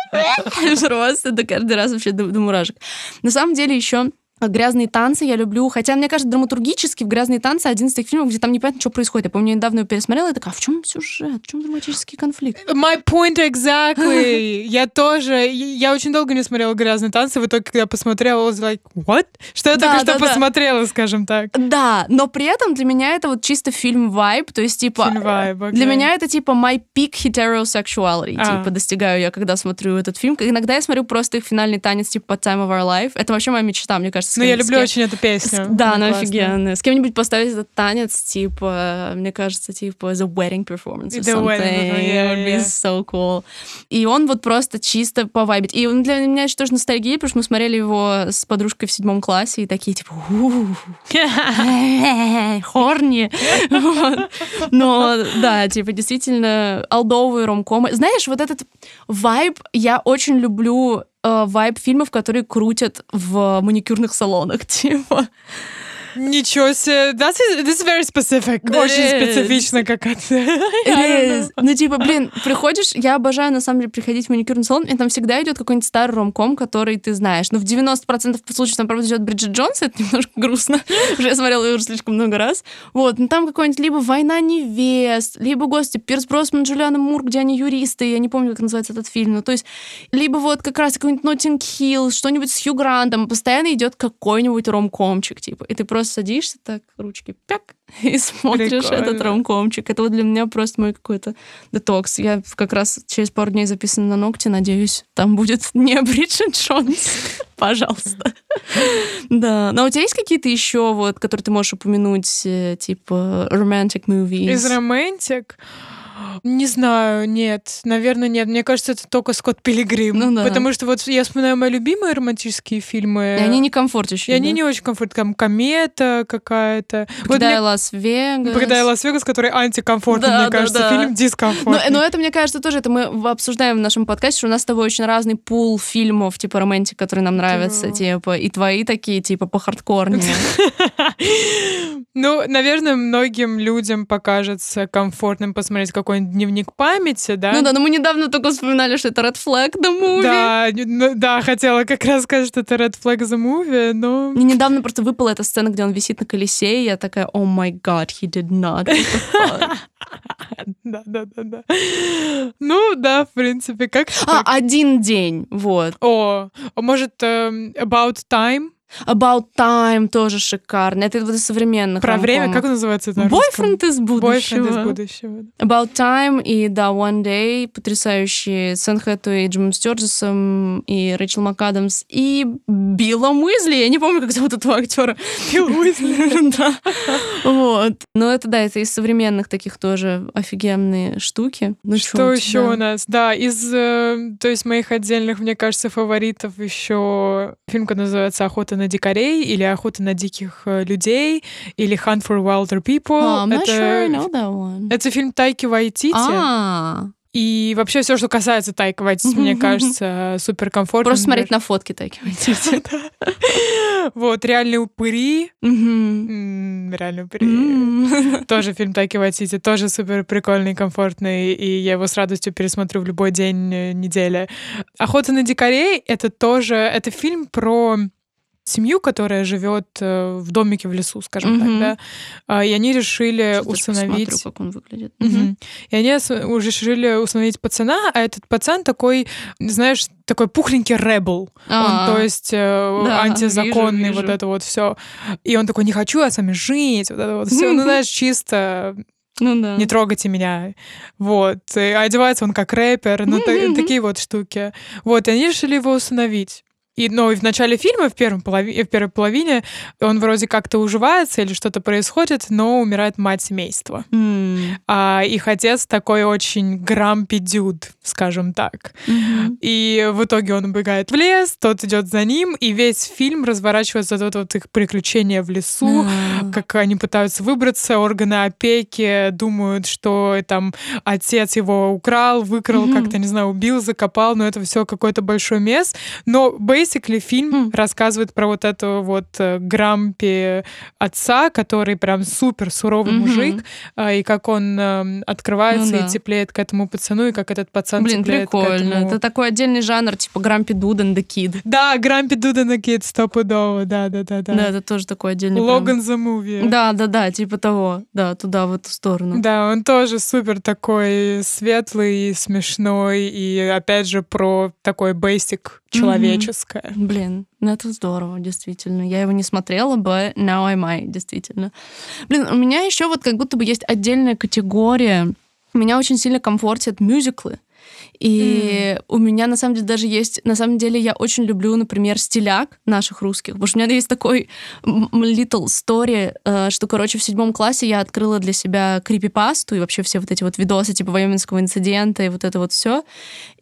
S2: Просто это каждый раз вообще до, до мурашек. На самом деле еще «Грязные танцы» я люблю. Хотя, мне кажется, драматургически в «Грязные танцы» один из тех фильмов, где там непонятно, что происходит. Я помню, я недавно его пересмотрела, и такая, а в чем сюжет? В чем драматический конфликт?
S1: My point exactly. я тоже... Я очень долго не смотрела «Грязные танцы», в итоге, когда посмотрела, I was like, what? Что я
S2: Да,
S1: только
S2: да,
S1: что
S2: да.
S1: посмотрела, скажем так.
S2: Да, но при этом для меня это вот чисто фильм-вайб, то есть, типа...
S1: Фильм vibe,
S2: Для
S1: окей.
S2: меня это типа my peak heterosexuality,
S1: А.
S2: типа достигаю я, когда смотрю этот фильм. Иногда я смотрю просто их финальный танец, типа Time of Our Life. Это вообще моя мечта, мне кажется. С
S1: Ну, я люблю
S2: кем-
S1: очень эту
S2: с-
S1: песню.
S2: Да, она офигенная. С кем-нибудь поставить этот танец, типа, мне кажется, типа the wedding performance or
S1: The
S2: something.
S1: wedding,
S2: It
S1: yeah,
S2: would be so cool. И он вот просто чисто повайбить. И он для меня еще тоже ностальгия, потому что мы смотрели его с подружкой в седьмом классе, и такие, типа, «У, хорни. Но да, типа действительно алдовые ромкомы. Знаешь, вот этот вайб, я очень люблю э, вайб фильмов, которые крутят в маникюрных салонах, типа.
S1: Ничего себе. That's, this is very specific.
S2: Да,
S1: Очень
S2: is.
S1: специфично.
S2: It is. Ну, типа, блин, приходишь, я обожаю, на самом деле, приходить в маникюрный салон, и там всегда идет какой-нибудь старый ромком, который ты знаешь. Но в 90% случаев там, правда, идет Бриджит Джонс, это немножко грустно. Уже я смотрела ее уже слишком много раз. Вот, но там какой-нибудь либо «Война невест», либо, господи, Пирс Броснан, Джулиана Мур, где они юристы, я не помню, как называется этот фильм. Ну, то есть, либо вот как раз какой-нибудь Ноттинг Хилл, что-нибудь с Хью Грантом, постоянно идет какой-нибудь ромкомчик, типа. И ты просто садишься так, ручки пяк, и смотришь
S1: Прикольно.
S2: этот ромкомчик. Это вот для меня просто мой какой-то детокс. Я как раз через пару дней записана на ногти, надеюсь, там будет не Бриджит Джонс. Пожалуйста. Да. Но у тебя есть какие-то еще, вот, которые ты можешь упомянуть, э, типа romantic movies?
S1: Из романтик? Не знаю, нет. Наверное, нет. Мне кажется, это только Скотт Пилигрим.
S2: Ну да.
S1: Потому что вот я вспоминаю мои любимые романтические фильмы.
S2: И они не комфортящие.
S1: И они
S2: да?
S1: не очень комфортные. Там комета какая-то. Вот
S2: Покидая
S1: мне-
S2: Лас-Вегас.
S1: Покидая Лас-Вегас, который антикомфортный,
S2: Да,
S1: мне
S2: да,
S1: кажется,
S2: да.
S1: фильм
S2: Но,
S1: дискомфортный.
S2: но это, мне кажется, тоже это мы обсуждаем в нашем подкасте, что у нас с тобой очень разный пул фильмов, типа романтик, которые нам нравятся,
S1: Да.
S2: типа, и твои такие, типа, по хардкорнее.
S1: Ну, наверное, многим людям покажется комфортным посмотреть какой-нибудь дневник памяти, да?
S2: Ну да, но мы недавно только вспоминали, что это Red Flag The Movie.
S1: Да, ну, да, хотела как раз сказать, что это Red Flag the Movie, но...
S2: Мне недавно просто выпала эта сцена, где он висит на колесе, и я такая, о май гад, he did not. What the fuck?»
S1: Да, да, да, да. Ну, да, в принципе, как
S2: А, один день, вот.
S1: О, а может, эм, About Time?
S2: About Time тоже шикарно. Это вот из современных
S1: Про время, как он называется это?
S2: Бойфренд из будущего.
S1: Бойфренд из будущего.
S2: About Time и да, One Day, потрясающие Сэн Хэтэуэй, Джимом Стюардсом и Рэйчел МакАдамс и Биллом Уизли. Я не помню, как зовут этого актера.
S1: Билл Уизли.
S2: Да. Вот. Но это, да, это из современных таких тоже офигенные штуки. Ну,
S1: Что еще у нас? Да, из, э, то есть моих отдельных, мне кажется, фаворитов еще фильм, который называется «Охота на дикарей» или «Охота на диких э, людей» или «Hunt for Wilder People».
S2: Oh,
S1: это,
S2: sure I know that one.
S1: это фильм Тайки Вайтити.
S2: А,
S1: И вообще все, что касается Тайки Вайтити, мне кажется, супер комфортно.
S2: просто смотреть на фотки такие.
S1: Вот, «Реальные упыри». «Реальные упыри». Тоже фильм Тайки Вайтити, тоже супер прикольный, комфортный, и я его с радостью пересмотрю в любой день э, недели. «Охота на дикарей» — это тоже, это фильм про семью, которая живет э, в домике в лесу, скажем
S2: Мгм.
S1: так, да, А, и они решили
S2: Сейчас
S1: установить...
S2: посмотрю, как он выглядит.
S1: Мгм. И они решили установить пацана, а этот пацан такой, знаешь, такой пухленький ребел.
S2: А,
S1: Он, то есть, э,
S2: да,
S1: антизаконный,
S2: вижу,
S1: вот
S2: вижу.
S1: это вот все. И он такой, не хочу я с вами жить, вот это вот все. Ну, знаешь, чисто
S2: Ну да.
S1: не трогайте меня. Вот. И одевается он как рэпер, ну, та- такие вот штуки. Вот, и они решили его установить. И, но и в начале фильма, в, первом полови- в первой половине, он вроде как-то уживается или что-то происходит, но умирает мать семейства.
S2: М.
S1: А их отец такой очень грампи дюд, скажем так.
S2: Мгм.
S1: И в итоге он убегает в лес, тот идет за ним, и весь фильм разворачивается от вот их приключения в лесу,
S2: А.
S1: как они пытаются выбраться, органы опеки думают, что там отец его украл, выкрал,
S2: Мгм.
S1: как-то, не знаю, убил, закопал, но это все какой-то большой мес. Но basically basically фильм
S2: Хм.
S1: рассказывает про вот этого вот э, Грампи отца, который прям супер суровый
S2: Мгм.
S1: мужик, а, и как он эм, открывается
S2: Ну да.
S1: и теплеет к этому пацану, и как этот пацан
S2: Блин,
S1: теплеет к
S2: прикольно.
S1: этому.
S2: Это такой отдельный жанр, типа Грампи Дуден the Kid.
S1: Да, Грампи Дудена Кид стопудово, да-да-да.
S2: Да. это тоже такой отдельный. прям-
S1: Логан за муви.
S2: Да, да, да, типа того. Да, туда, в эту сторону.
S1: Да, он тоже супер такой светлый, смешной, и опять же про такой бейсик человеческое.
S2: Блин, ну это здорово, действительно. Я его не смотрела бы, now I might, действительно. Блин, у меня еще вот как будто бы есть отдельная категория. Меня очень сильно комфортят мюзиклы. И у меня, на самом деле, даже есть... На самом деле, я очень люблю, например, стиляк наших русских. Потому что у меня есть такой little story, э, что, короче, в седьмом классе я открыла для себя крипипасту и вообще все вот эти вот видосы типа Вайоминского инцидента и вот это вот все.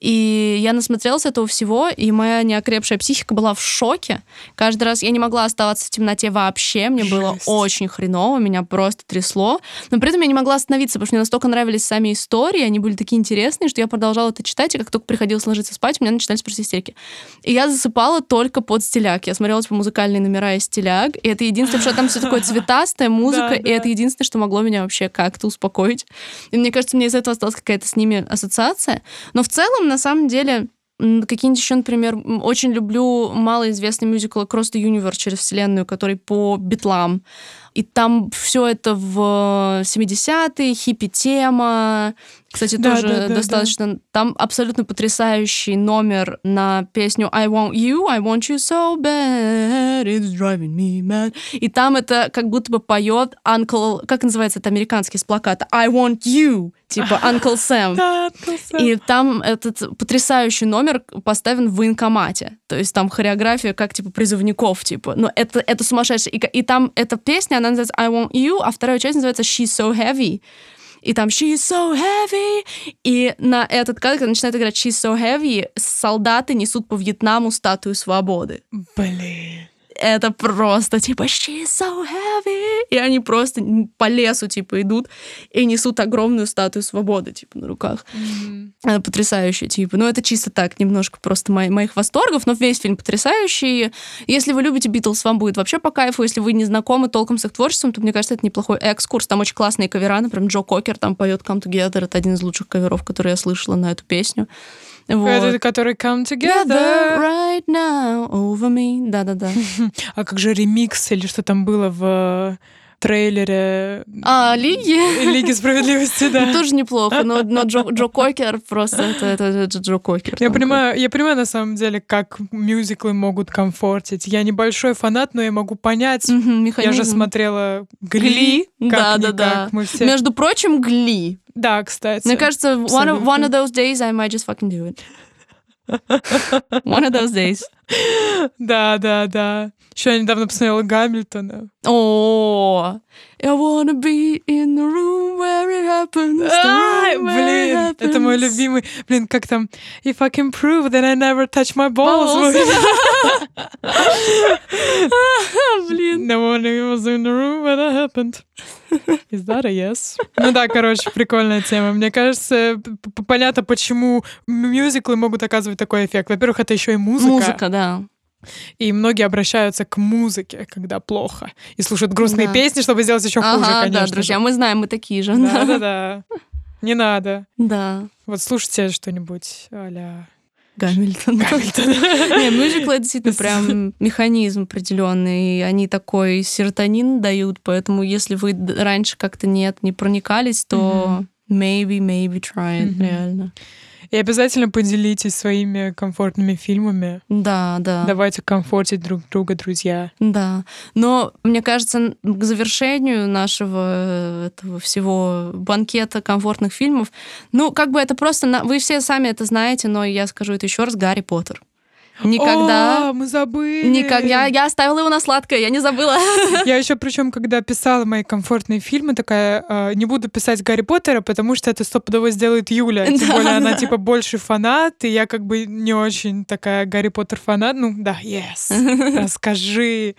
S2: И я насмотрелась этого всего, и моя неокрепшая психика была в шоке. Каждый раз я не могла оставаться в темноте вообще. Мне было
S1: Жесть.
S2: очень хреново, меня просто трясло. Но при этом я не могла остановиться, потому что мне настолько нравились сами истории, они были такие интересные, что я продолжала это читать, и как только приходилось ложиться спать, у меня начинались просто истерики. И я засыпала только под стиляк. Я смотрела типа музыкальные номера и стиляк, и это единственное, что там все такое цветастая музыка,
S1: Да,
S2: и
S1: да.
S2: это единственное, что могло меня вообще как-то успокоить. И мне кажется, мне из этого осталась какая-то с ними ассоциация. Но в целом, на самом деле, какие-нибудь еще, например, очень люблю малоизвестный мюзикл Across the Universe через вселенную, который по битлам. И там все это в 70-е, хиппи-тема. Кстати,
S1: Да,
S2: тоже
S1: да, да, да.
S2: достаточно... Там абсолютно потрясающий номер на песню I want you, I want you so bad, it's driving me mad. И там это как будто бы поет Uncle... Как называется это американский с плаката? I want you, типа Uncle Sam.
S1: Да, открылся.
S2: И там этот потрясающий номер поставлен в военкомате. То есть там хореография как типа призывников, типа. Но это, это сумасшедшее. И, и там эта песня, она называется I Want You, а вторая часть называется She's So Heavy. И там She's so heavy. И на этот кадр, когда начинает играть She's so heavy, солдаты несут по Вьетнаму статую свободы.
S1: Блин.
S2: Это просто типа She's so heavy. И они просто по лесу типа идут и несут огромную статую свободы типа на руках.
S1: Мгм.
S2: Она потрясающая, типа. Ну, это чисто так, немножко просто мои- моих восторгов, но весь фильм потрясающий. Если вы любите Битлз, вам будет вообще по кайфу. Если вы не знакомы толком с их творчеством, то, мне кажется, это неплохой экскурс. Там очень классные кавера, например, Джо Кокер там поет Come Together. Это один из лучших каверов, которые я слышала на эту песню. Вот.
S1: Это который Come
S2: Together
S1: Together.
S2: right now over me. Да-да-да.
S1: А как же ремикс или что там было в трейлере
S2: А, Лиги?
S1: Лиги справедливости, да.
S2: Тоже неплохо, но, но Джо, Джо Кокер просто это, это- это Джо Кокер.
S1: Я понимаю, я понимаю на самом деле, как мюзиклы могут комфортить. Я небольшой фанат, но я могу понять. Я
S2: механизм.
S1: же смотрела Гли.
S2: Гли, да, да, да.
S1: как-никак. Мы все...
S2: Между прочим, Гли.
S1: Да, кстати.
S2: Мне кажется, one of,
S1: абсолютно.
S2: one of those days I might just fucking do it. One of those days.
S1: Да, да, да. Еще я недавно посмотрела Гамильтона.
S2: О, I wanna be in the room where it happens. the
S1: Ай,
S2: room where it
S1: блин, это мой
S2: happens.
S1: любимый. Блин, как там? If I can prove that I never touch my balls.
S2: Balls. Блин.
S1: No one was in the room when it happened. Is that a yes? Ну да, короче, прикольная тема. Мне кажется, понятно, почему мюзиклы могут оказывать такой эффект. Во-первых, это еще и музыка.
S2: Музыка, да.
S1: И многие обращаются к музыке, когда плохо. И слушают грустные
S2: Да.
S1: песни, чтобы сделать еще хуже,
S2: Ага,
S1: конечно.
S2: да, друзья, мы знаем, мы такие же.
S1: Да, да, да. Не надо.
S2: Да.
S1: Вот слушайте что-нибудь а-ля
S2: Гамильтон.
S1: Гамильтон.
S2: Не, мюзиклы действительно прям механизм определенный. Они такой серотонин дают, поэтому если вы раньше как-то нет, не проникались, то maybe, maybe try it, реально.
S1: И обязательно поделитесь своими комфортными фильмами.
S2: Да, да.
S1: Давайте комфортить друг друга, друзья.
S2: Да, но мне кажется, к завершению нашего э, этого всего банкета комфортных фильмов, ну, как бы это просто, вы все сами это знаете, но я скажу это еще раз, Гарри Поттер. Никогда,
S1: О, мы забыли.
S2: никак, я, я оставила его на сладкое, я не забыла.
S1: Я еще причем, когда писала мои комфортные фильмы, такая, э, не буду писать Гарри Поттера, потому что это стопудово сделает Юля. Тем
S2: Да,
S1: более она
S2: да.
S1: типа больше фанат, и я как бы не очень такая Гарри Поттер фанат. Ну да, yes, расскажи.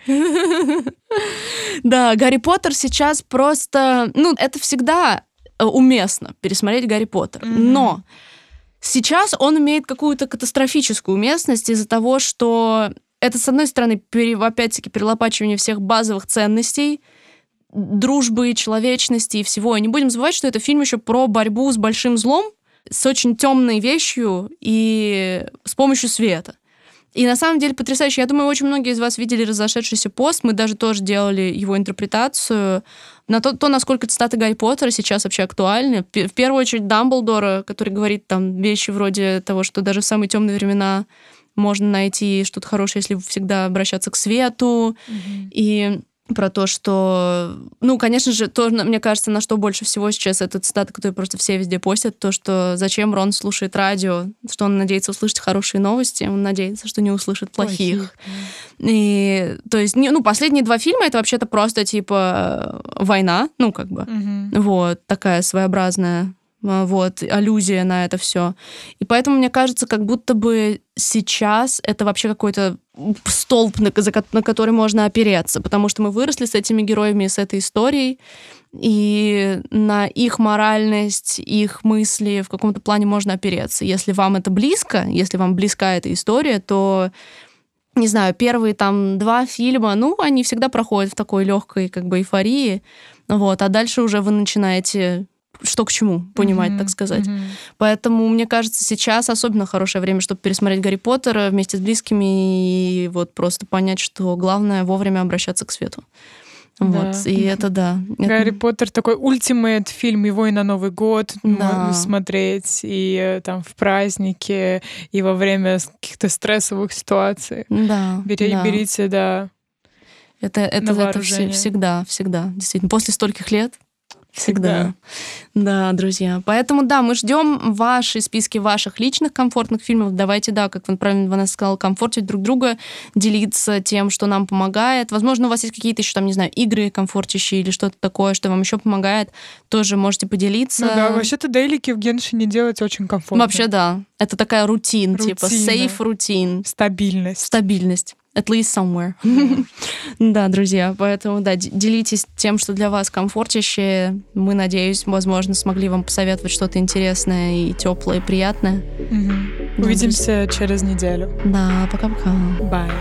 S2: Да, Гарри Поттер сейчас просто, ну, это всегда э, уместно пересмотреть Гарри Поттер, но Сейчас он имеет какую-то катастрофическую уместность из-за того, что это, с одной стороны, пере, опять-таки, перелопачивание всех базовых ценностей, дружбы, человечности и всего. И не будем забывать, что это фильм еще про борьбу с большим злом, с очень темной вещью и с помощью света. И на самом деле потрясающе. Я думаю, очень многие из вас видели разошедшийся пост. Мы даже тоже делали его интерпретацию на то, то насколько цитаты Гарри Поттера сейчас вообще актуальны. В первую очередь Дамблдора, который говорит там вещи вроде того, что даже в самые темные времена можно найти что-то хорошее, если всегда обращаться к свету. Mm-hmm. И про то, что, ну, конечно же, то, мне кажется, на что больше всего сейчас это цитата, которую просто все везде постят, то, что зачем Рон слушает радио, что он надеется услышать хорошие новости, он надеется, что не услышит плохих. плохих. И, то есть, не, ну, последние два фильма это вообще-то просто, типа, война, ну, как бы, угу. вот, такая своеобразная а, вот, аллюзия на это все. И поэтому мне кажется, как будто бы сейчас это вообще какой-то столб, на, на который можно опереться, потому что мы выросли с этими героями, с этой историей, и на их моральность, их мысли в каком-то плане можно опереться. Если вам это близко, если вам близка эта история, то не знаю, первые там два фильма, ну, они всегда проходят в такой легкой как бы эйфории, вот, а дальше уже вы начинаете что к чему понимать, mm-hmm. так сказать. Mm-hmm. Поэтому, мне кажется, сейчас особенно хорошее время, чтобы пересмотреть Гарри Поттера вместе с близкими и вот просто понять, что главное вовремя обращаться к свету. Да. Вот, и это да.
S1: Гарри это... Поттер такой ультимейт фильм, его и на Новый год да. смотреть, и э, там в празднике, и во время каких-то стрессовых ситуаций.
S2: Да.
S1: Бери,
S2: да.
S1: Берите, да.
S2: Это, это, это всегда, всегда, действительно. После стольких лет Всегда. Да, друзья. Поэтому, да, мы ждем ваши списки ваших личных комфортных фильмов. Давайте, да, как вы правильно Ванесса сказала, комфортить друг друга, делиться тем, что нам помогает. Возможно, у вас есть какие-то еще там, не знаю, игры комфортящие или что-то такое, что вам еще помогает. Тоже можете поделиться. Ну
S1: да, вообще-то дейлики в Геншине делать очень комфортно.
S2: Вообще, да. Это такая рутин, типа Рутина. типа safe рутин.
S1: Стабильность.
S2: Стабильность. At least somewhere. да, друзья, поэтому, да, делитесь тем, что для вас комфортящее. Мы, надеюсь, возможно, смогли вам посоветовать что-то интересное и теплое, и приятное.
S1: Увидимся через неделю.
S2: Да, пока-пока.
S1: Bye.